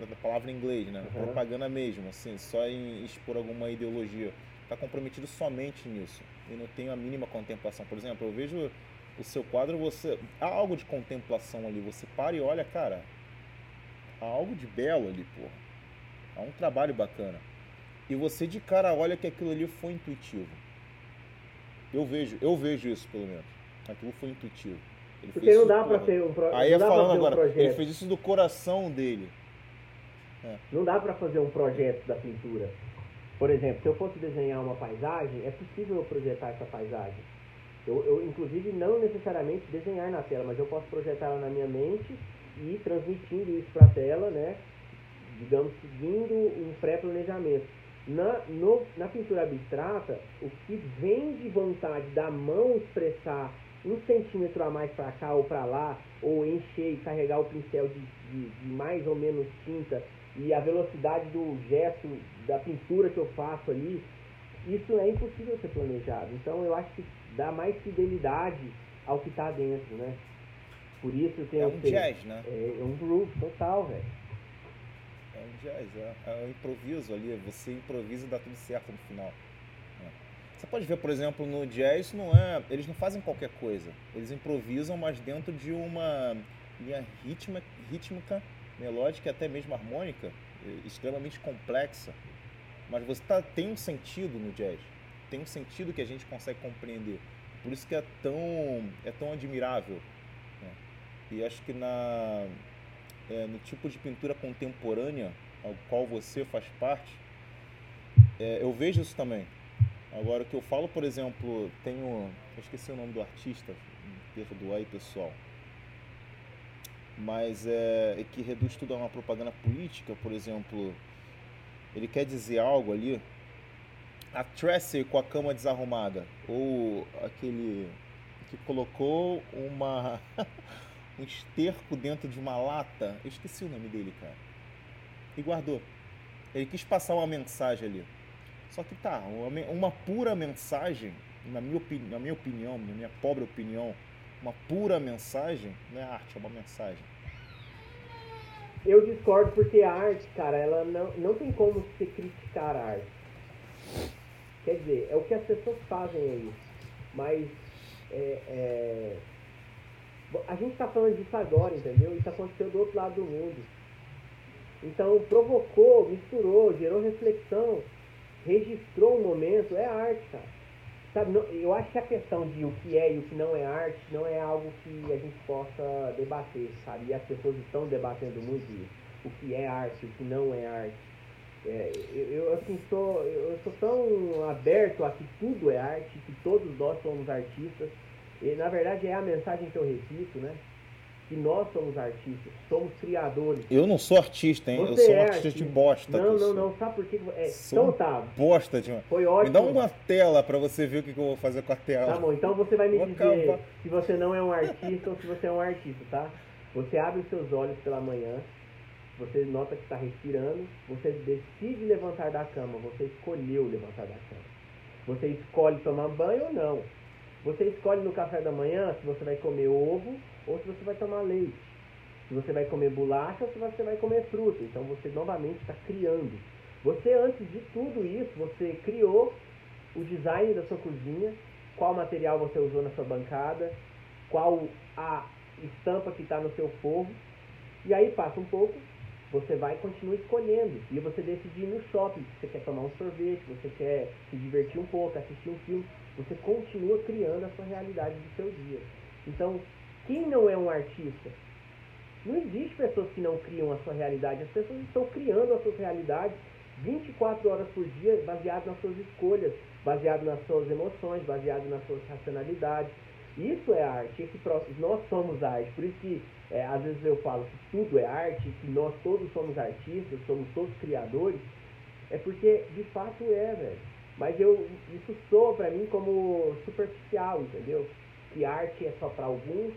da palavra em inglês, né? Uhum. Propaganda mesmo, assim, só em expor alguma ideologia está comprometido somente nisso e não tem a mínima contemplação. Por exemplo, eu vejo o seu quadro, você há algo de contemplação ali, você para e olha, cara, há algo de belo ali, porra. Há um trabalho bacana. E você de cara olha que aquilo ali foi intuitivo. Eu vejo, eu vejo isso pelo menos. Aquilo foi intuitivo.
Ele Porque não dá para ser um projeto.
Aí é falando agora, um ele fez isso do coração dele.
É. Não dá para fazer um projeto da pintura. Por exemplo, se eu fosse desenhar uma paisagem, é possível eu projetar essa paisagem. Eu, eu inclusive, não necessariamente desenhar na tela, mas eu posso projetar ela na minha mente e transmitindo isso para a tela, né? Digamos, seguindo um pré-planejamento. Na, no, na pintura abstrata, o que vem de vontade da mão expressar um centímetro a mais para cá ou para lá, ou encher e carregar o pincel de, de, de mais ou menos tinta e a velocidade do gesto, da pintura que eu faço ali, isso é impossível ser planejado. Então eu acho que dá mais fidelidade ao que está dentro, né? Por isso tem
É um jazz, né?
É, é um groove total, velho.
É um jazz, é, é um improviso ali, você improvisa e dá tudo certo no final. É. Você pode ver, por exemplo, no jazz não é, eles não fazem qualquer coisa. Eles improvisam, mas dentro de uma linha rítmica, rítmica melódica e até mesmo harmônica, eh, extremamente complexa, mas você tá, tem um sentido no jazz, tem um sentido que a gente consegue compreender. Por isso que é tão, é tão admirável. Né? E acho que na, é, no tipo de pintura contemporânea ao qual você faz parte, é, eu vejo isso também. Agora, o que eu falo, por exemplo, tenho. Eu esqueci o nome do artista, perdoa aí, pessoal. Mas é, é que reduz tudo a uma propaganda política, por exemplo. Ele quer dizer algo ali. A Tracy com a cama desarrumada. Ou aquele que colocou uma um esterco dentro de uma lata. Eu esqueci o nome dele, cara. E guardou. Ele quis passar uma mensagem ali. Só que tá, uma, uma pura mensagem, na minha, opini na minha opinião, na minha pobre opinião, uma pura mensagem não é arte, é uma mensagem.
Eu discordo porque a arte, cara, ela não, não tem como se criticar a arte. Quer dizer, é o que as pessoas fazem aí. Mas é, é... a gente está falando disso agora, entendeu? Isso aconteceu do outro lado do mundo. Então provocou, misturou, gerou reflexão, registrou um momento, é arte, cara. Sabe, eu acho que a questão de o que é e o que não é arte não é algo que a gente possa debater, sabe? E as pessoas estão debatendo muito isso. O que é arte, o que não é arte. É, eu, assim, sou, eu sou tão aberto a que tudo é arte, que todos nós somos artistas. E, na verdade, é a mensagem que eu repito, né? Que nós somos artistas, somos criadores.
Eu não sou artista, hein? Você eu sou um é artista, artista, de bosta.
Não, não, não. Sabe por quê? É, então tá.
Bosta de
Foi ótimo.
Me dá uma tela para você ver o que, eu vou fazer com a tela.
Tá bom, então você vai me vou dizer acabar. se você não é um artista ou se você é um artista, tá? Você abre os seus olhos pela manhã, você nota que está respirando, você decide levantar da cama, você escolheu levantar da cama. Você escolhe tomar banho ou não. Você escolhe no café da manhã se você vai comer ovo ou se você vai tomar leite. Se você vai comer bolacha ou se você vai comer fruta. Então você novamente está criando. Você, antes de tudo isso, você criou o design da sua cozinha, qual material você usou na sua bancada, qual a estampa que está no seu forro. E aí passa um pouco, você vai e continua escolhendo. E você decide ir no shopping, você quer tomar um sorvete, você quer se divertir um pouco, assistir um filme. Você continua criando a sua realidade do seu dia. Então, quem não é um artista? Não existe pessoas que não criam a sua realidade. As pessoas estão criando as suas realidades 24 horas por dia, baseado nas suas escolhas, baseado nas suas emoções, baseado nas suas racionalidades. Isso é arte. Esse próximo, nós somos arte. Por isso que é, às vezes eu falo que tudo é arte, que nós todos somos artistas, somos todos criadores. É porque de fato é, velho. Mas eu, isso soa para mim como superficial, entendeu? Que arte é só para alguns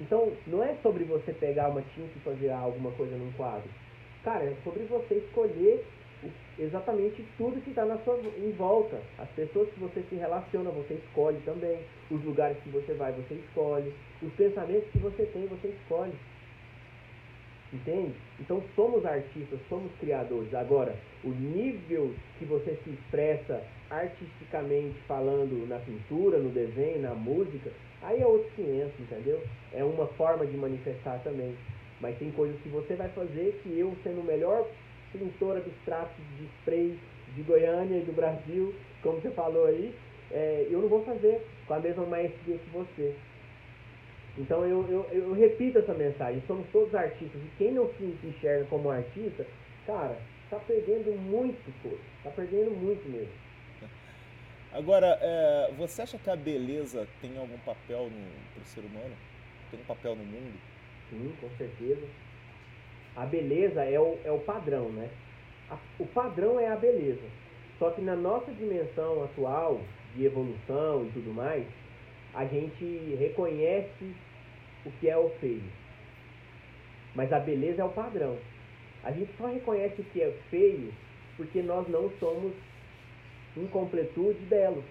então, não é sobre você pegar uma tinta e fazer alguma coisa num quadro. Cara, é sobre você escolher exatamente tudo que está na sua em volta. As pessoas que você se relaciona, você escolhe também. Os lugares que você vai, você escolhe. Os pensamentos que você tem, você escolhe. Entende? Então somos artistas, somos criadores. Agora, o nível que você se expressa artisticamente falando na pintura, no desenho, na música, Aí é outro 500, entendeu? É uma forma de manifestar também. Mas tem coisas que você vai fazer que eu, sendo o melhor pintor abstrato de spray de Goiânia e do Brasil, como você falou aí, é, eu não vou fazer com a mesma maestria que você. Então eu, eu, eu repito essa mensagem, somos todos artistas, e quem não se enxerga como artista, cara, está perdendo muito coisa, está perdendo muito mesmo.
Agora, é, você acha que a beleza tem algum papel para o ser humano? Tem um papel no mundo?
Sim, com certeza. A beleza é o, é o padrão, né? A, o padrão é a beleza. Só que na nossa dimensão atual, de evolução e tudo mais, a gente reconhece o que é o feio. Mas a beleza é o padrão. A gente só reconhece o que é feio porque nós não somos incompletude belos.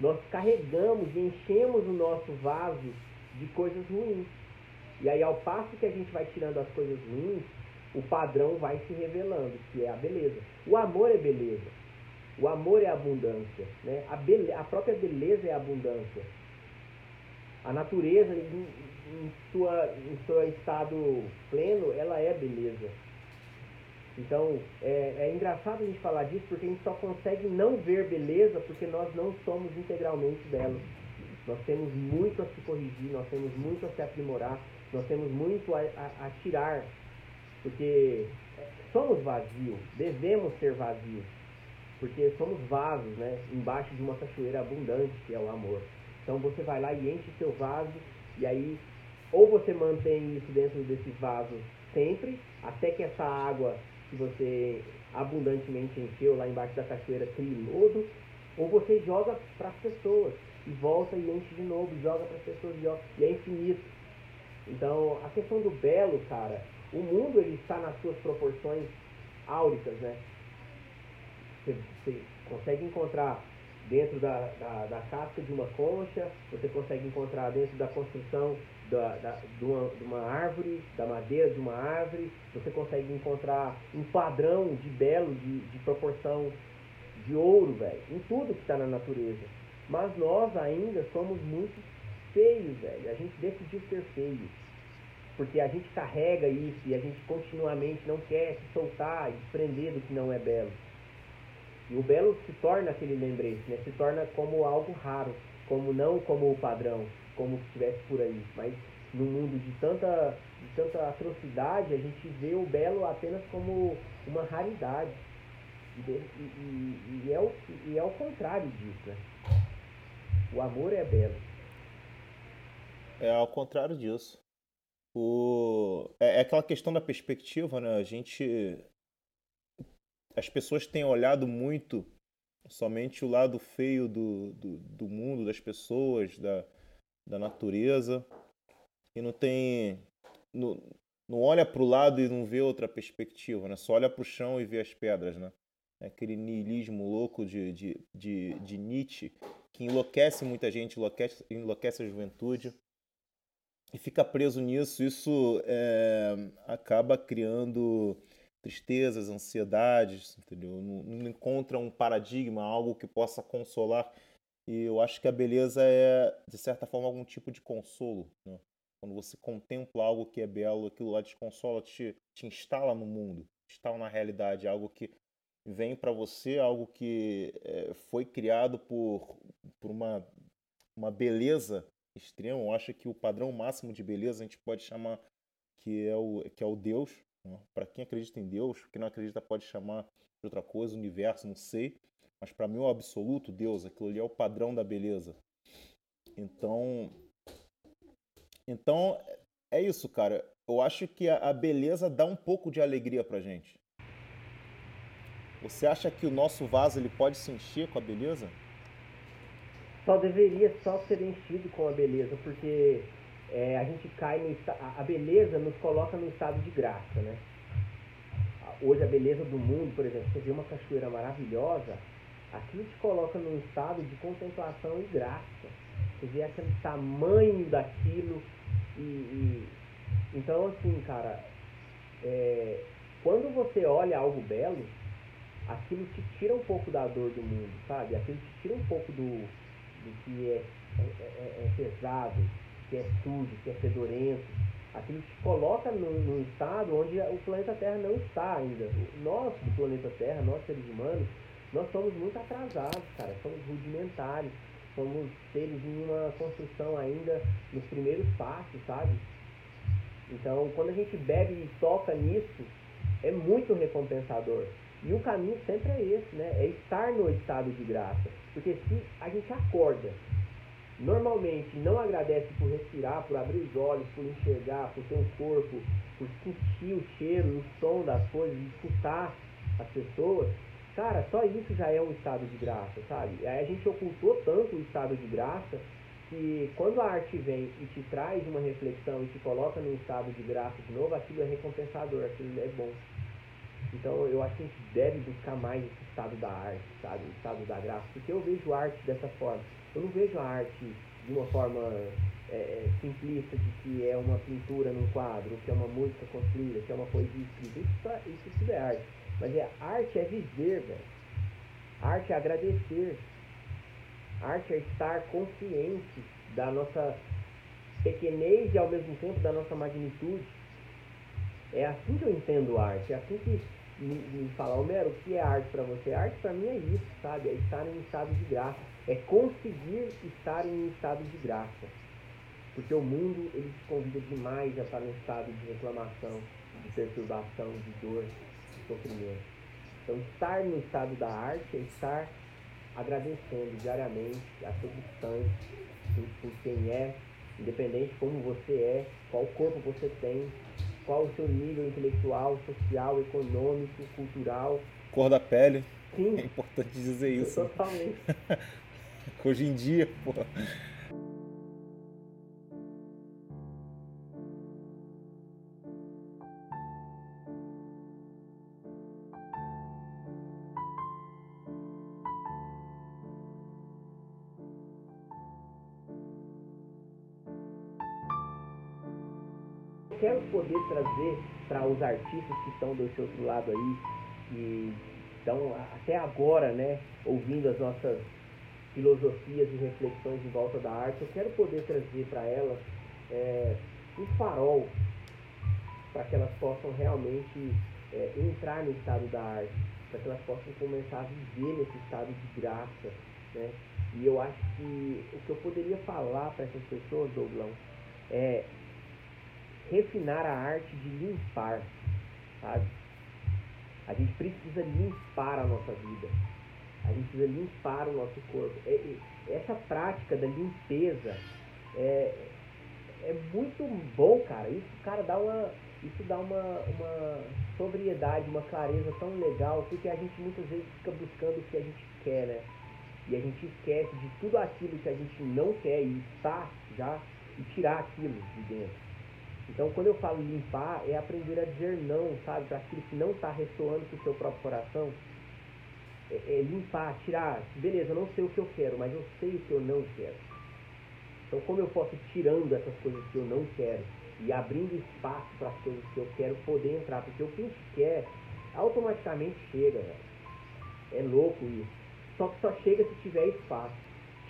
Nós carregamos e enchemos o nosso vaso de coisas ruins. E aí, ao passo que a gente vai tirando as coisas ruins, o padrão vai se revelando, que é a beleza. O amor é beleza. O amor é abundância. Né? A, bele a própria beleza é abundância. A natureza, em, em, sua, em seu estado pleno, ela é beleza. Então, é, é, engraçado a gente falar disso porque a gente só consegue não ver beleza porque nós não somos integralmente belos. Nós temos muito a se corrigir, nós temos muito a se aprimorar, nós temos muito a, a, a tirar, porque somos vazios, devemos ser vazios. Porque somos vasos, né? Embaixo de uma cachoeira abundante, que é o amor. Então você vai lá e enche seu vaso, e aí ou você mantém isso dentro desse vaso sempre, até que essa água que você abundantemente encheu lá embaixo da cachoeira lodo, ou você joga para as pessoas e volta e enche de novo, joga para as pessoas e é infinito. Então, a questão do belo, cara, o mundo ele está nas suas proporções áuricas, né? Você, você consegue encontrar dentro da, da, da, casca de uma concha, você consegue encontrar dentro da construção da, da, de, uma, de uma árvore, da madeira de uma árvore, você consegue encontrar um padrão de belo, de, de proporção de ouro, velho, em tudo que está na natureza. Mas nós ainda somos muito feios, velho. A gente decidiu ser feio. Porque a gente carrega isso e a gente continuamente não quer se soltar e desprender do que não é belo. E o belo se torna aquele lembrete, né? se torna como algo raro, como não como o padrão, como se estivesse por aí. Mas no mundo de tanta, de tanta atrocidade, a gente vê o belo apenas como uma raridade. E, e, e, é, o, e é o contrário disso. Né? O amor é belo.
É ao contrário disso. O... É, é aquela questão da perspectiva, né? A gente as pessoas têm olhado muito somente o lado feio do, do, do mundo, das pessoas, da, da natureza, e não tem. Não, não olha para o lado e não vê outra perspectiva, né? só olha para o chão e vê as pedras. Né? É aquele niilismo louco de, de, de, de Nietzsche que enlouquece muita gente, enlouquece, enlouquece a juventude e fica preso nisso. Isso é, acaba criando tristezas, ansiedades, entendeu? Não, não encontra um paradigma, algo que possa consolar. E eu acho que a beleza é, de certa forma, algum tipo de consolo. Né? Quando você contempla algo que é belo, aquilo lá te consola, te, te instala no mundo, te instala na realidade, algo que vem para você, algo que é, foi criado por, por uma, uma beleza extrema. Eu acho que o padrão máximo de beleza a gente pode chamar que é o, que é o Deus, né? Para quem acredita em Deus, quem não acredita pode chamar de outra coisa, universo, não sei. Mas para mim, o absoluto, Deus, aquilo ali é o padrão da beleza. Então, então é isso, cara. Eu acho que a, beleza dá um pouco de alegria pra gente. Você acha que o nosso vaso ele pode se encher com a beleza?
Só deveria só ser enchido com a beleza, porque é, a gente cai no a beleza nos coloca no estado de graça, né? Hoje a beleza do mundo, por exemplo, você vê uma cachoeira maravilhosa, aquilo te coloca num estado de contemplação e graça. Você vê aquele tamanho daquilo e, e então assim, cara, é, quando você olha algo belo, aquilo te tira um pouco da dor do mundo, sabe? Aquilo te tira um pouco do, do que é, é, é, é pesado, que é sujo, que é fedorento. Aquilo te coloca num, num, estado onde o planeta Terra não está ainda. Nós do planeta Terra, nós seres humanos, nós somos muito atrasados, cara. Somos rudimentares. Somos seres em uma construção ainda nos primeiros passos, sabe? Então, quando a gente bebe e toca nisso, é muito recompensador. E o caminho sempre é esse, né? É estar no estado de graça. Porque se a gente acorda normalmente não agradece por respirar, por abrir os olhos, por enxergar, por ter um corpo, por sentir o cheiro o som das coisas, escutar as pessoas, cara, só isso já é um estado de graça, sabe? Aí a gente ocultou tanto o estado de graça que quando a arte vem e te traz uma reflexão e te coloca num estado de graça de novo, aquilo é recompensador, aquilo é bom. Então eu acho que a gente deve buscar mais esse estado da arte, sabe? O estado da graça, porque eu vejo arte dessa forma eu não vejo a arte de uma forma é, é, simplista de que é uma pintura num quadro, que é uma música construída, que é uma poesia escrita. Isso, é, isso tudo é arte. Mas é, arte é viver, velho. Arte é agradecer. Arte é estar consciente da nossa pequenez e ao mesmo tempo da nossa magnitude. É assim que eu entendo arte. É assim que me, me fala, Homero, o que é arte para você? Arte para mim é isso, sabe? É estar em estado de graça é conseguir estar em estado de graça. Porque o mundo ele te convida demais a estar em estado de reclamação, de perturbação, de dor, sofrimento. Então, estar no estado da arte é estar agradecendo diariamente a todo instante por, por quem é, independente de como você é, qual corpo você tem, qual o seu nível intelectual, social, econômico, cultural.
Cor da pele.
Sim.
É importante dizer isso.
Totalmente.
Hoje em dia, pô.
Trazer para os artistas que estão desse outro lado aí, que estão até agora, né, ouvindo as nossas filosofias e reflexões em volta da arte, eu quero poder trazer para elas é, um farol para que elas possam realmente é, entrar no estado da arte, para que elas possam começar a viver nesse estado de graça, né? E eu acho que o que eu poderia falar para essas pessoas, Douglão, é refinar a arte de limpar, sabe? A gente precisa limpar a nossa vida. A gente precisa limpar o nosso corpo. É, essa prática da limpeza é, é muito bom, cara. Isso, cara, dá uma, isso dá uma, uma sobriedade, uma clareza tão legal, porque a gente muitas vezes fica buscando o que a gente quer, né? E a gente esquece de tudo aquilo que a gente não quer e está já e tirar aquilo de dentro. Então, quando eu falo limpar, é aprender a dizer não, sabe? Para aquilo que não está ressoando com o seu próprio coração. É, é, limpar, tirar. Beleza, eu não sei o que eu quero, mas eu sei o que eu não quero. Então, como eu posso ir tirando essas coisas que eu não quero e abrindo espaço para as coisas que eu quero poder entrar? Porque o que a gente quer automaticamente chega, velho. É louco isso. Só que só chega se tiver espaço,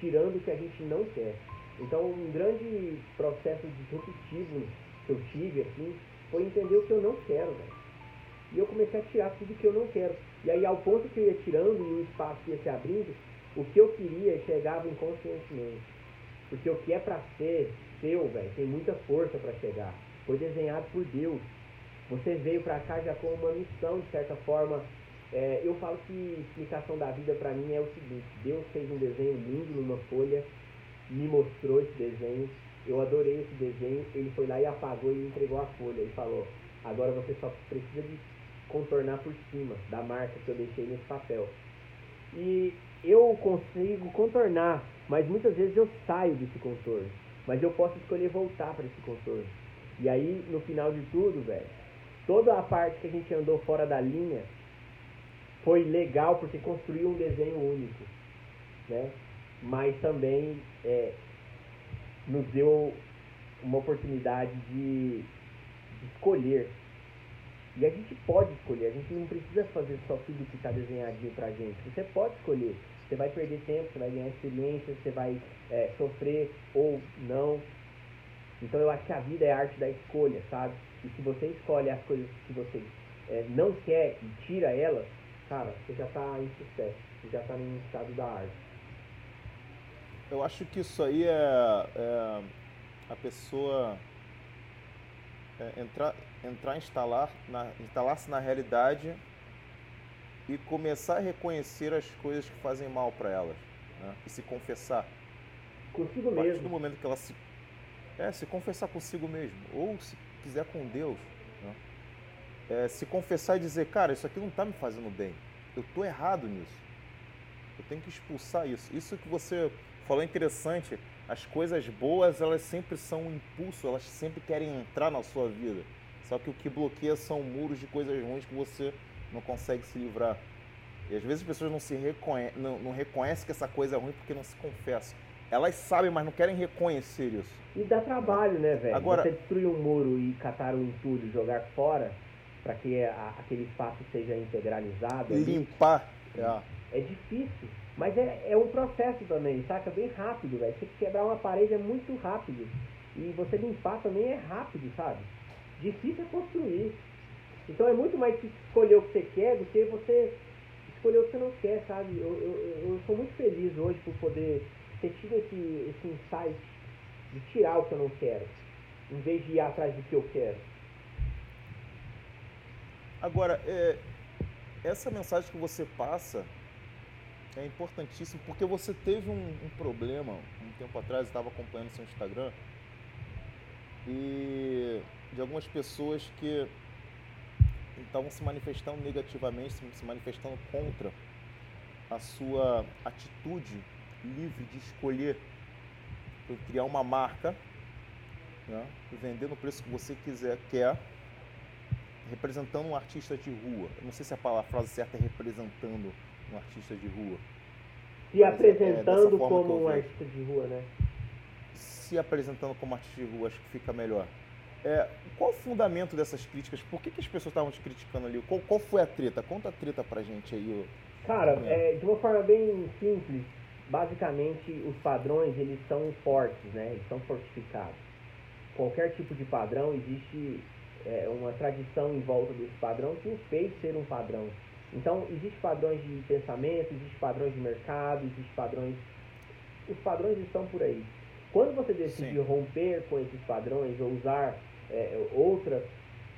tirando o que a gente não quer. Então, um grande processo disruptivo que eu tive, assim, foi entender o que eu não quero, velho. E eu comecei a tirar tudo que eu não quero. E aí, ao ponto que eu ia tirando e o espaço ia se abrindo, o que eu queria chegava inconscientemente. Porque o que é para ser seu, velho, tem muita força para chegar. Foi desenhado por Deus. Você veio para cá já com uma missão, de certa forma. É, eu falo que explicação da vida para mim é o seguinte: Deus fez um desenho lindo numa folha, me mostrou esse desenho, eu adorei esse desenho. Ele foi lá e apagou e entregou a folha. E falou: agora você só precisa de contornar por cima da marca que eu deixei nesse papel. E eu consigo contornar, mas muitas vezes eu saio desse contorno. Mas eu posso escolher voltar para esse contorno. E aí, no final de tudo, velho, toda a parte que a gente andou fora da linha foi legal porque construiu um desenho único, né? Mas também é, nos deu uma oportunidade de, de escolher. E a gente pode escolher, a gente não precisa fazer só tudo que está desenhadinho pra gente. Você pode escolher. Você vai perder tempo, você vai ganhar experiência, você vai é, sofrer ou não. Então eu acho que a vida é a arte da escolha, sabe? E se você escolhe as coisas que você é, não quer e tira elas, cara, você já está em sucesso, você já está no estado da arte.
Eu acho que isso aí é, é a pessoa é, entrar, entrar instalar, na, instalar-se na realidade e começar a reconhecer as coisas que fazem mal para elas né? e se confessar.
Consigo
a partir
mesmo.
do momento que ela se, é, se confessar consigo mesmo ou se quiser com Deus, né? é, se confessar e dizer, cara, isso aqui não está me fazendo bem, eu estou errado nisso, eu tenho que expulsar isso. Isso que você falou interessante. As coisas boas, elas sempre são um impulso, elas sempre querem entrar na sua vida. Só que o que bloqueia são muros de coisas ruins que você não consegue se livrar. E às vezes as pessoas não se reconhe não, não reconhecem que essa coisa é ruim porque não se confessam. Elas sabem, mas não querem reconhecer isso.
E dá trabalho, né, velho?
Agora,
você destruir um muro e catar um entulho e jogar fora para que a, aquele espaço seja integralizado.
Limpar.
É. é difícil. Mas é, é um processo também, saca? Bem rápido, velho. Você quebrar uma parede é muito rápido. E você limpar também é rápido, sabe? Difícil é construir. Então é muito mais difícil escolher o que você quer do que você escolher o que você não quer, sabe? Eu, eu, eu sou muito feliz hoje por poder ter tido esse, esse insight de tirar o que eu não quero, em vez de ir atrás do que eu quero.
Agora, é, essa mensagem que você passa é importantíssima porque você teve um, um problema um tempo atrás, estava acompanhando seu Instagram e de algumas pessoas que estavam se manifestando negativamente, se manifestando contra a sua atitude livre de escolher criar uma marca né, vender no preço que você quiser, quer, representando um artista de rua. Eu não sei se a, palavra, a frase certa é representando um artista de rua.
Se é, apresentando é como um artista de rua, né?
Se apresentando como artista de rua, acho que fica melhor. É, qual o fundamento dessas críticas? Por que, que as pessoas estavam te criticando ali? Qual, qual, foi a treta? Conta a treta pra gente aí.
Cara, é, de uma forma bem simples, basicamente os padrões eles são fortes, né? Eles são fortificados. Qualquer tipo de padrão existe é, uma tradição em volta desse padrão que o fez ser um padrão. Então, existem padrões de pensamento, existem padrões de mercado, existem padrões. Os padrões estão por aí. Quando você decide Sim. romper com esses padrões ou usar é, outras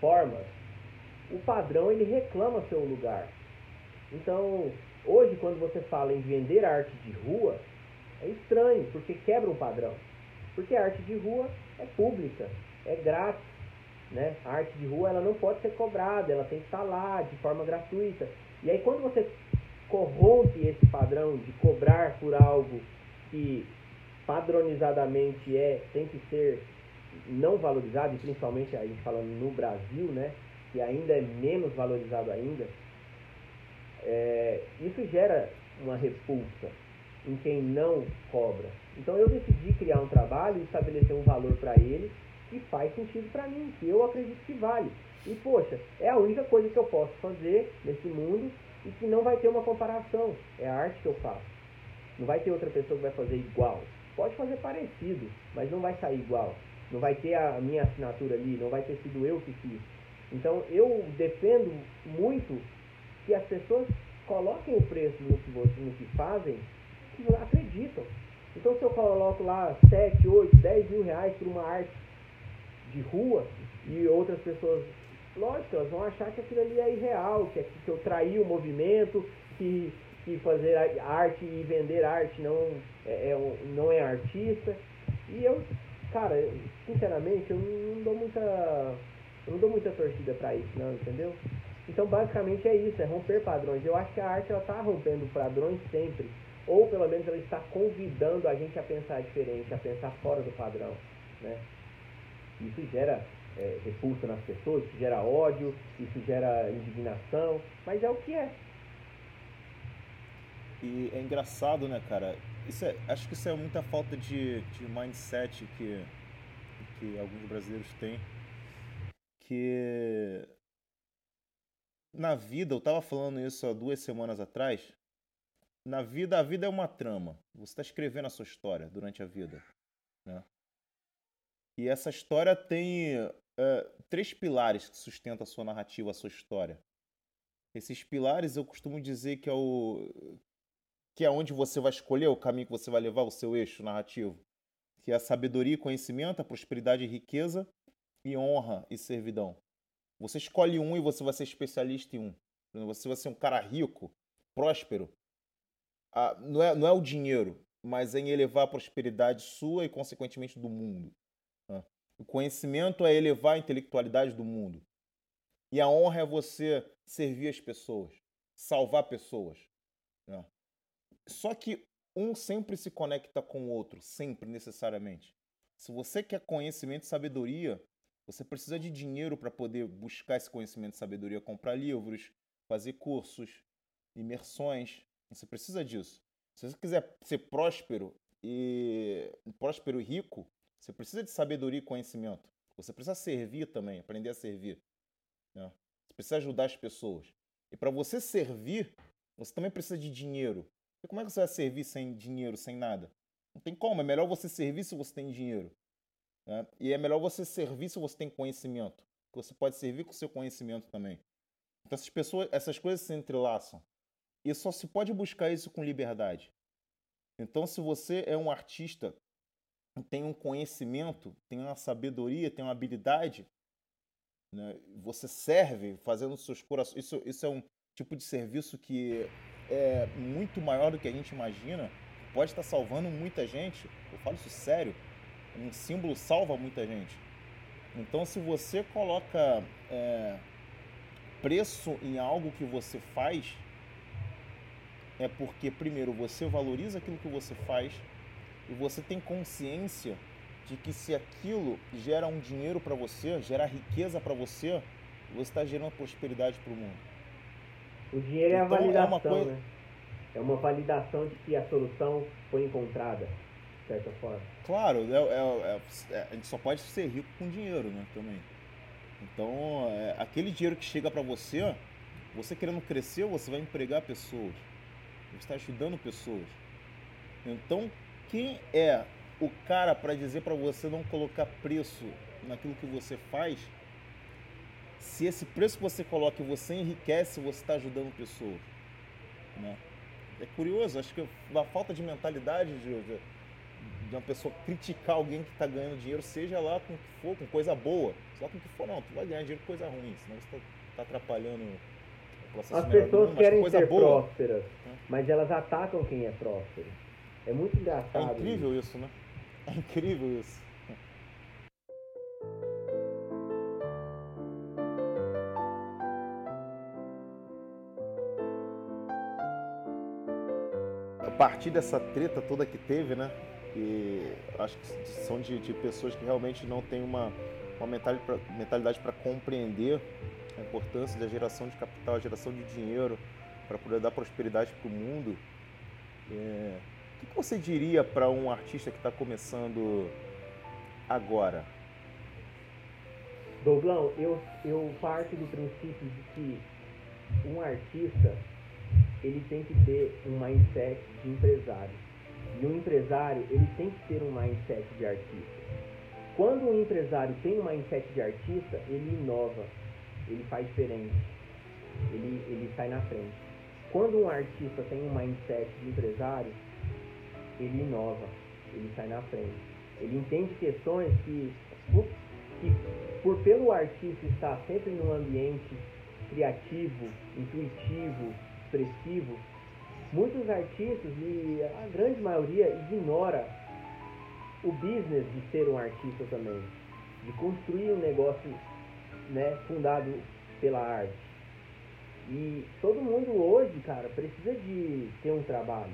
formas, o padrão ele reclama seu lugar. Então, hoje, quando você fala em vender arte de rua, é estranho, porque quebra um padrão. Porque a arte de rua é pública, é grátis. Né? A arte de rua ela não pode ser cobrada, ela tem que estar lá de forma gratuita. E aí, quando você corrompe esse padrão de cobrar por algo que padronizadamente é, tem que ser não valorizado, e principalmente a gente falando no Brasil, né, que ainda é menos valorizado ainda, é, isso gera uma repulsa em quem não cobra. Então eu decidi criar um trabalho e estabelecer um valor para ele que faz sentido para mim, que eu acredito que vale. E poxa, é a única coisa que eu posso fazer nesse mundo e que não vai ter uma comparação. É a arte que eu faço. Não vai ter outra pessoa que vai fazer igual. Pode fazer parecido, mas não vai sair igual. Não vai ter a minha assinatura ali, não vai ter sido eu que fiz. Então eu defendo muito que as pessoas coloquem o preço no que, no que fazem, que acreditam. Então se eu coloco lá 7, 8, 10 mil reais por uma arte de rua e outras pessoas, lógico, elas vão achar que aquilo ali é irreal, que, que eu traí o movimento, que, que fazer arte e vender arte não é, é, não é artista. E eu, cara, sinceramente, eu não dou muita. Eu não dou muita torcida para isso, não, entendeu? Então, basicamente é isso, é romper padrões. Eu acho que a arte ela está rompendo padrões sempre, ou pelo menos ela está convidando a gente a pensar diferente, a pensar fora do padrão, né? Isso gera é, repulsa nas pessoas, isso gera ódio, isso gera indignação, mas é o que é.
E é engraçado, né, cara? Isso é, acho que isso é muita falta de, de mindset que, que alguns brasileiros têm. Que na vida, eu tava falando isso há duas semanas atrás. Na vida, a vida é uma trama. Você está escrevendo a sua história durante a vida. Né? E essa história tem é, três pilares que sustentam a sua narrativa, a sua história. Esses pilares eu costumo dizer que é o que é onde você vai escolher o caminho que você vai levar o seu eixo narrativo, que é a sabedoria e conhecimento, a prosperidade e riqueza e honra e servidão. Você escolhe um e você vai ser especialista em um. Você vai ser um cara rico, próspero. Ah, não, é, não é o dinheiro, mas é em elevar a prosperidade sua e, consequentemente, do mundo. O conhecimento é elevar a intelectualidade do mundo. E a honra é você servir as pessoas, salvar pessoas. Né? Só que um sempre se conecta com o outro, sempre, necessariamente. Se você quer conhecimento e sabedoria, você precisa de dinheiro para poder buscar esse conhecimento e sabedoria, comprar livros, fazer cursos, imersões. Você precisa disso. Se você quiser ser próspero e próspero e rico, você precisa de sabedoria e conhecimento. Você precisa servir também, aprender a servir. Né? Você precisa ajudar as pessoas. E para você servir, você também precisa de dinheiro. E como é que você vai servir sem dinheiro, sem nada? Não tem como. É melhor você servir se você tem dinheiro. Né? E é melhor você servir se você tem conhecimento. Você pode servir com o seu conhecimento também. Então essas pessoas, essas coisas se entrelaçam. E só se pode buscar isso com liberdade. Então, se você é um artista, tem um conhecimento, tem uma sabedoria, tem uma habilidade, né? você serve fazendo seus corações. Isso, isso é um tipo de serviço que é muito maior do que a gente imagina, pode estar salvando muita gente. Eu falo isso sério. Um símbolo salva muita gente. Então, se você coloca é, preço em algo que você faz, é porque, primeiro, você valoriza aquilo que você faz e você tem consciência de que se aquilo gera um dinheiro para você, gera riqueza para você, você está gerando prosperidade para o mundo.
O dinheiro então, é a validação, é uma, coisa... né? é uma validação de que a solução foi encontrada, de certa forma.
Claro, é, é, é, a gente só pode ser rico com dinheiro, né, também. Então, é, aquele dinheiro que chega para você, você querendo crescer, você vai empregar pessoas. Você está ajudando pessoas. Então, quem é o cara para dizer para você não colocar preço naquilo que você faz, se esse preço que você coloca e você enriquece, você está ajudando pessoas. Né? É curioso, acho que a falta de mentalidade de, de, de uma pessoa criticar alguém que está ganhando dinheiro, seja lá com o que for, com coisa boa, seja lá com o que for, não, tu vai ganhar dinheiro com coisa ruim, senão você está tá atrapalhando o
processo As pessoas querem ser boa. prósperas, mas elas atacam quem é próspero. É muito engraçado.
É incrível isso, isso né? É incrível isso. A partir dessa treta toda que teve, né? E acho que são de, de pessoas que realmente não têm uma, uma mentalidade para compreender a importância da geração de capital, a geração de dinheiro para poder dar prosperidade para o mundo. É, o que você diria para um artista que está começando agora?
Douglão, eu, eu parto do princípio de que um artista ele tem que ter um mindset de empresário. E um empresário ele tem que ter um mindset de artista. Quando um empresário tem um mindset de artista, ele inova, ele faz diferente, ele, ele sai na frente. Quando um artista tem um mindset de empresário, ele inova, ele sai na frente. Ele entende questões que, que por pelo artista estar sempre num ambiente criativo, intuitivo, expressivo, muitos artistas, e a grande maioria, ignora o business de ser um artista também, de construir um negócio né, fundado pela arte. E todo mundo hoje, cara, precisa de ter um trabalho.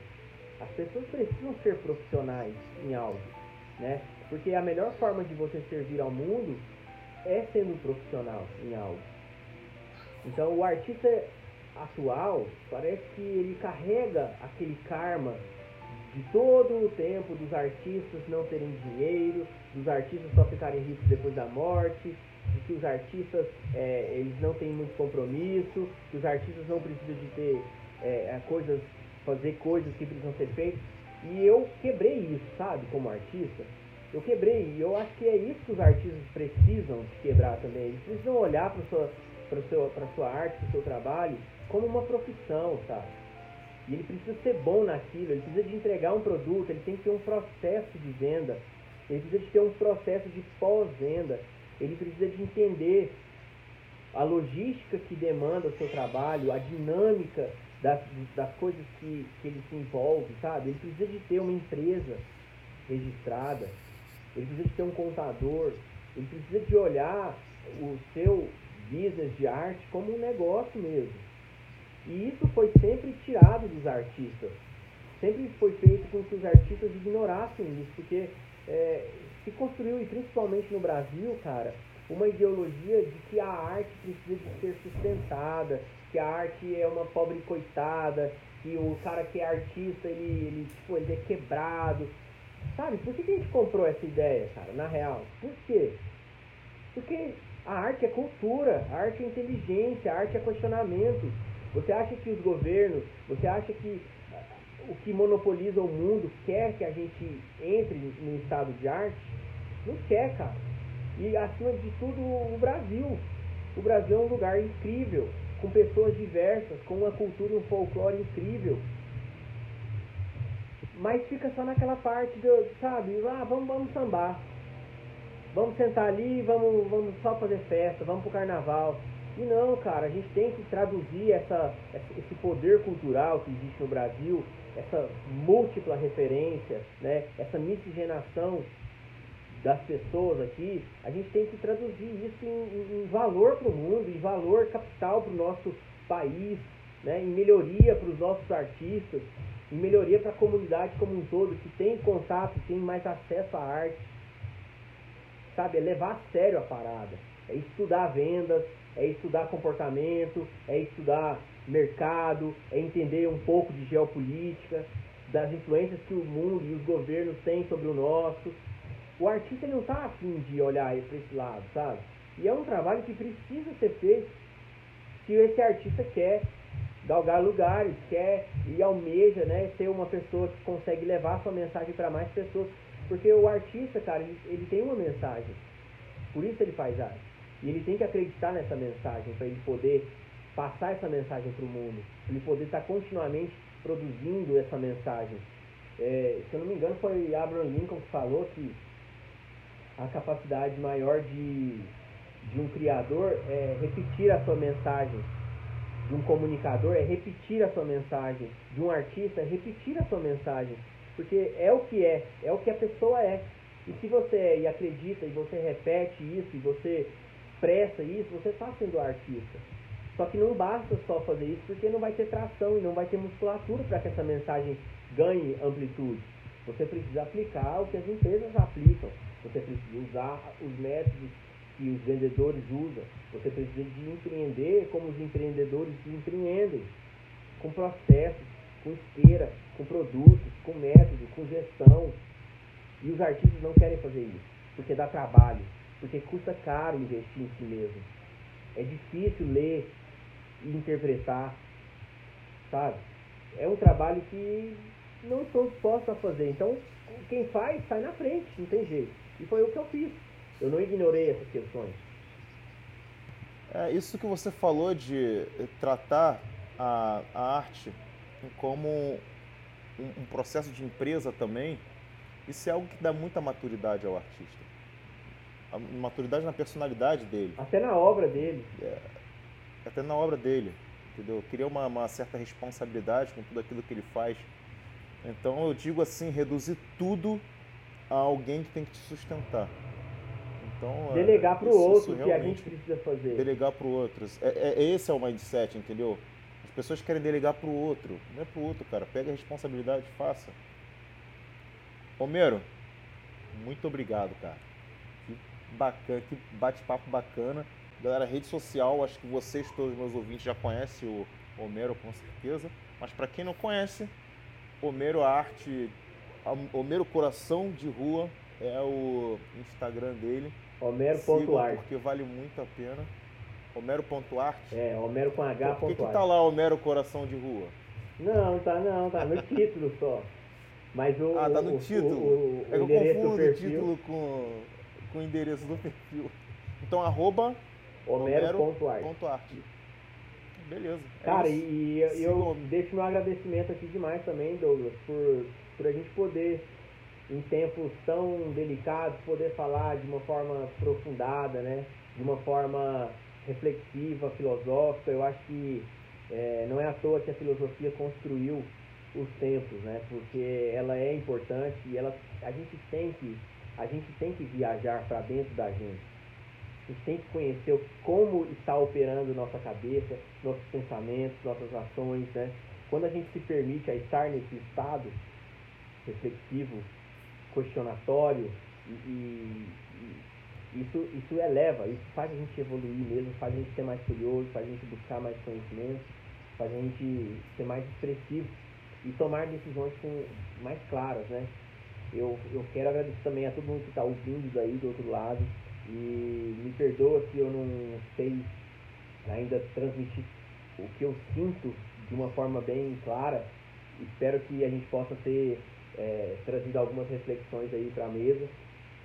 As pessoas precisam ser profissionais em algo, né? Porque a melhor forma de você servir ao mundo é sendo profissional em algo. Então, o artista atual parece que ele carrega aquele karma de todo o tempo dos artistas não terem dinheiro, dos artistas só ficarem ricos depois da morte, de que os artistas é, eles não têm muito compromisso, que os artistas não precisam de ter é, coisas fazer coisas que precisam ser feitas. E eu quebrei isso, sabe, como artista. Eu quebrei, e eu acho que é isso que os artistas precisam quebrar também. Eles precisam olhar para sua, para sua arte, para o seu trabalho, como uma profissão, sabe? E ele precisa ser bom naquilo, ele precisa de entregar um produto, ele tem que ter um processo de venda, ele precisa de ter um processo de pós-venda, ele precisa de entender a logística que demanda o seu trabalho, a dinâmica das, das coisas que, que ele se envolve, sabe? Ele precisa de ter uma empresa registrada, ele precisa de ter um contador, ele precisa de olhar o seu business de arte como um negócio mesmo. E isso foi sempre tirado dos artistas. Sempre foi feito com que os artistas ignorassem isso, porque é, se construiu, e principalmente no Brasil, cara, uma ideologia de que a arte precisa de ser sustentada, que a arte é uma pobre coitada, que o cara que é artista, ele, ele, tipo, ele é quebrado. Sabe, por que, que a gente comprou essa ideia, cara, na real? Por quê? Porque a arte é cultura, a arte é inteligência, a arte é questionamento. Você acha que os governos, você acha que o que monopoliza o mundo quer que a gente entre no estado de arte? Não quer, cara. E acima de tudo, o Brasil. O Brasil é um lugar incrível com pessoas diversas, com uma cultura e um folclore incrível. Mas fica só naquela parte do, sabe, ah, vamos, vamos sambar. Vamos sentar ali, vamos, vamos só fazer festa, vamos pro carnaval. E não, cara, a gente tem que traduzir essa, esse poder cultural que existe no Brasil, essa múltipla referência, né, essa miscigenação das pessoas aqui, a gente tem que traduzir isso em, em valor para o mundo, em valor capital para o nosso país, né, em melhoria para os nossos artistas, em melhoria para a comunidade como um todo, que tem contato, tem mais acesso à arte. Sabe, é levar a sério a parada. É estudar vendas, é estudar comportamento, é estudar mercado, é entender um pouco de geopolítica, das influências que o mundo e os governos têm sobre o nosso. O artista não está afim de olhar para esse lado, sabe? E é um trabalho que precisa ser feito se esse artista quer galgar lugares, quer e almeja né, ser uma pessoa que consegue levar sua mensagem para mais pessoas. Porque o artista, cara, ele, ele tem uma mensagem. Por isso ele faz arte. E ele tem que acreditar nessa mensagem para ele poder passar essa mensagem para o mundo. Ele poder estar tá continuamente produzindo essa mensagem. É, se eu não me engano, foi Abraham Lincoln que falou que a capacidade maior de, de um criador é repetir a sua mensagem de um comunicador é repetir a sua mensagem, de um artista é repetir a sua mensagem, porque é o que é, é o que a pessoa é. E se você é e acredita e você repete isso e você expressa isso, você está sendo artista. Só que não basta só fazer isso porque não vai ter tração e não vai ter musculatura para que essa mensagem ganhe amplitude. Você precisa aplicar o que as empresas aplicam. Você precisa usar os métodos que os vendedores usam. Você precisa de empreender como os empreendedores empreendem, com processos, com esteira, com produtos, com método, com gestão. E os artistas não querem fazer isso, porque dá trabalho, porque custa caro investir em si mesmo. É difícil ler e interpretar, sabe? É um trabalho que não estou disposto a fazer. Então, quem faz, sai na frente, não tem jeito. E foi o que eu fiz. Eu não ignorei essas questões.
É, isso que você falou de tratar a, a arte como um, um, processo de empresa também, isso é algo que dá muita maturidade ao artista. A maturidade na personalidade dele.
Até na obra dele.
É, até na obra dele, entendeu? Queria uma, uma certa responsabilidade com tudo aquilo que ele faz. Então eu digo assim, reduzir tudo a alguém que tem que te sustentar. Então,
é, delegar para o outro que a gente precisa fazer.
Delegar para o outro. É, é, esse é o mindset, entendeu? As pessoas querem delegar para o outro. Não é para o outro, cara. Pega a responsabilidade faça. Homero, muito obrigado, cara. Que bacana, que bate-papo bacana. Galera, rede social, acho que vocês, todos meus ouvintes, já conhecem o Homero com certeza. Mas para quem não conhece, Homero Arte, Homero Coração de Rua é o Instagram dele.
Homero.art.
Porque vale muito a pena. Homero.art?
É, Homero com H.
Por que, que tá lá Homero Coração de Rua?
Não, tá não, tá no título só. Mas o.
Ah, tá no
o,
título.
O,
o, é que eu confundo o título com, com o endereço do perfil. Então, arroba
Homero.art.
Beleza.
É Cara, isso. e, e eu deixo meu agradecimento aqui demais também, Douglas, por, por a gente poder em tempos tão delicados, poder falar de uma forma aprofundada, né? de uma forma reflexiva, filosófica. Eu acho que é, não é à toa que a filosofia construiu os tempos, né? porque ela é importante e ela, a, gente tem que, a gente tem que viajar para dentro da gente. A gente tem que conhecer como está operando nossa cabeça, nossos pensamentos, nossas ações. Né? Quando a gente se permite a estar nesse estado reflexivo, questionatório e, e, e, isso, isso eleva, isso faz a gente evoluir mesmo, faz a gente ser mais curioso, faz a gente buscar mais conhecimento, faz a gente ser mais expressivo e tomar decisões com, mais claras, né? Eu, eu quero agradecer também a todo mundo que está ouvindo daí do outro lado e me perdoa se eu não sei ainda transmitir o que eu sinto de uma forma bem clara. Espero que a gente possa ter é, trazido algumas reflexões aí para a mesa.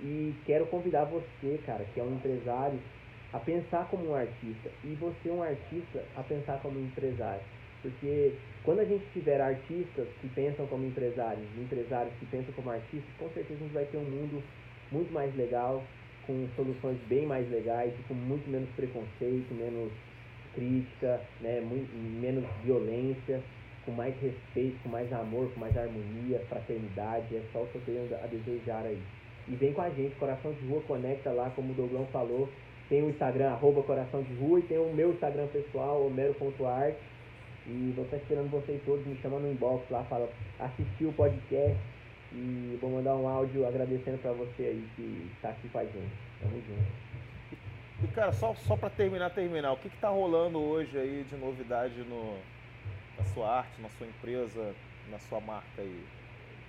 E quero convidar você, cara, que é um empresário, a pensar como um artista. E você, um artista, a pensar como um empresário. Porque quando a gente tiver artistas que pensam como empresários, empresários que pensam como artistas, com certeza a gente vai ter um mundo muito mais legal, com soluções bem mais legais, com muito menos preconceito, menos crítica, né, muito, menos violência, com mais respeito, com mais amor, com mais harmonia, fraternidade. É só o que eu tenho a desejar aí. E vem com a gente, Coração de Rua, conecta lá, como o Douglas falou. Tem o Instagram, arroba Coração de Rua, e tem o meu Instagram pessoal, homero.art. E vou estar esperando vocês todos, me chamando no inbox lá, fala, assistiu o podcast. E vou mandar um áudio agradecendo para você aí que está aqui com a gente. Tamo junto.
E cara, só, só para terminar, terminar, o que está rolando hoje aí de novidade no, na sua arte, na sua empresa, na sua marca aí?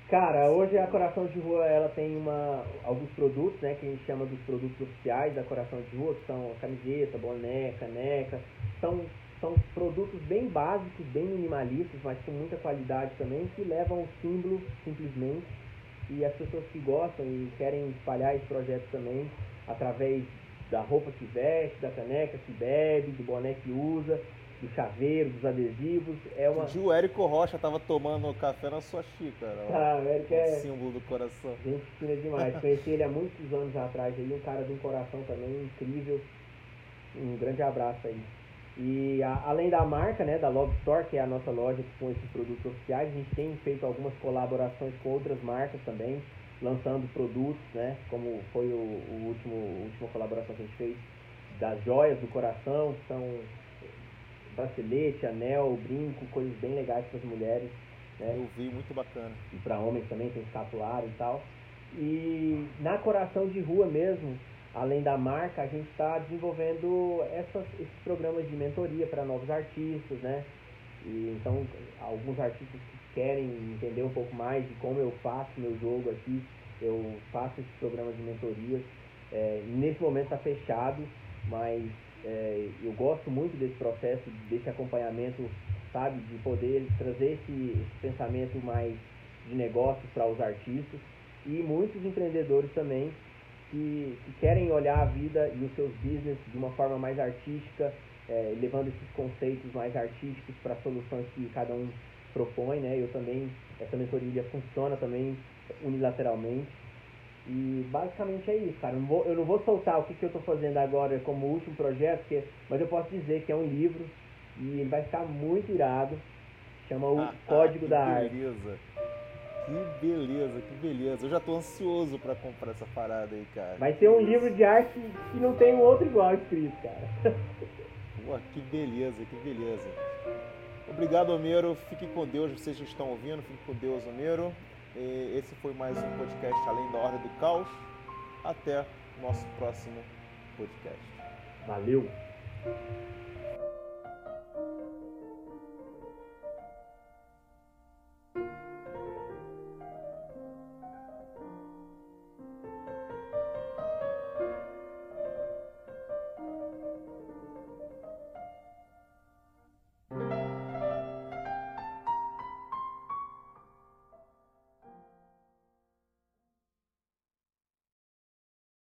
Cara, hoje a Coração de Rua ela tem uma, alguns produtos, né, que a gente chama dos produtos oficiais da Coração de Rua, que são camiseta, boné, caneca. São, são produtos bem básicos, bem minimalistas, mas com muita qualidade também, que levam o símbolo simplesmente. E as pessoas que gostam e querem espalhar esse projeto também, através da roupa que veste, da caneca que bebe, do boné que usa, do chaveiro, dos adesivos. É uma...
O Érico Rocha estava tomando café na sua xícara.
Ah, o Érico é.
símbolo do coração.
Gente fina demais. Conheci ele há muitos anos atrás aí, um cara de um coração também incrível. Um grande abraço aí. E a, além da marca, né, da Love Store, que é a nossa loja com esses produtos oficiais, a gente tem feito algumas colaborações com outras marcas também lançando produtos, né? Como foi o, o último, a última colaboração que a gente fez das joias do coração, que são bracelete, anel, brinco, coisas bem legais para as mulheres. Né?
Eu vi, muito bacana.
E para homens também, tem escapulário e tal. E na Coração de Rua mesmo, além da marca, a gente está desenvolvendo essas, esses programas de mentoria para novos artistas, né? E, então, alguns artistas que querem entender um pouco mais de como eu faço meu jogo aqui, eu faço esses programas de mentorias. É, nesse momento está fechado, mas é, eu gosto muito desse processo, desse acompanhamento, sabe, de poder trazer esse, esse pensamento mais de negócio para os artistas e muitos empreendedores também que, que, querem olhar a vida e os seus business de uma forma mais artística, é, levando esses conceitos mais artísticos para soluções que cada um propõe, né? Eu também, essa mentoria funciona também unilateralmente. E basicamente é isso, cara. Eu não vou, eu não vou soltar o que, que eu estou fazendo agora como último projeto, porque, mas eu posso dizer que é um livro e ele vai ficar muito irado. Chama o ah, Código ah, da Arte.
Beleza. Que beleza, que beleza. Eu já estou ansioso para comprar essa parada aí, cara.
Vai ser um livro de arte que não tem um outro igual escrito, cara.
Pô, que beleza, que beleza. Obrigado, Homero. Fique com Deus, vocês que estão ouvindo. Fique com Deus, Homero. Esse foi mais um podcast Além da Ordem do Caos. Até nosso próximo podcast.
Valeu!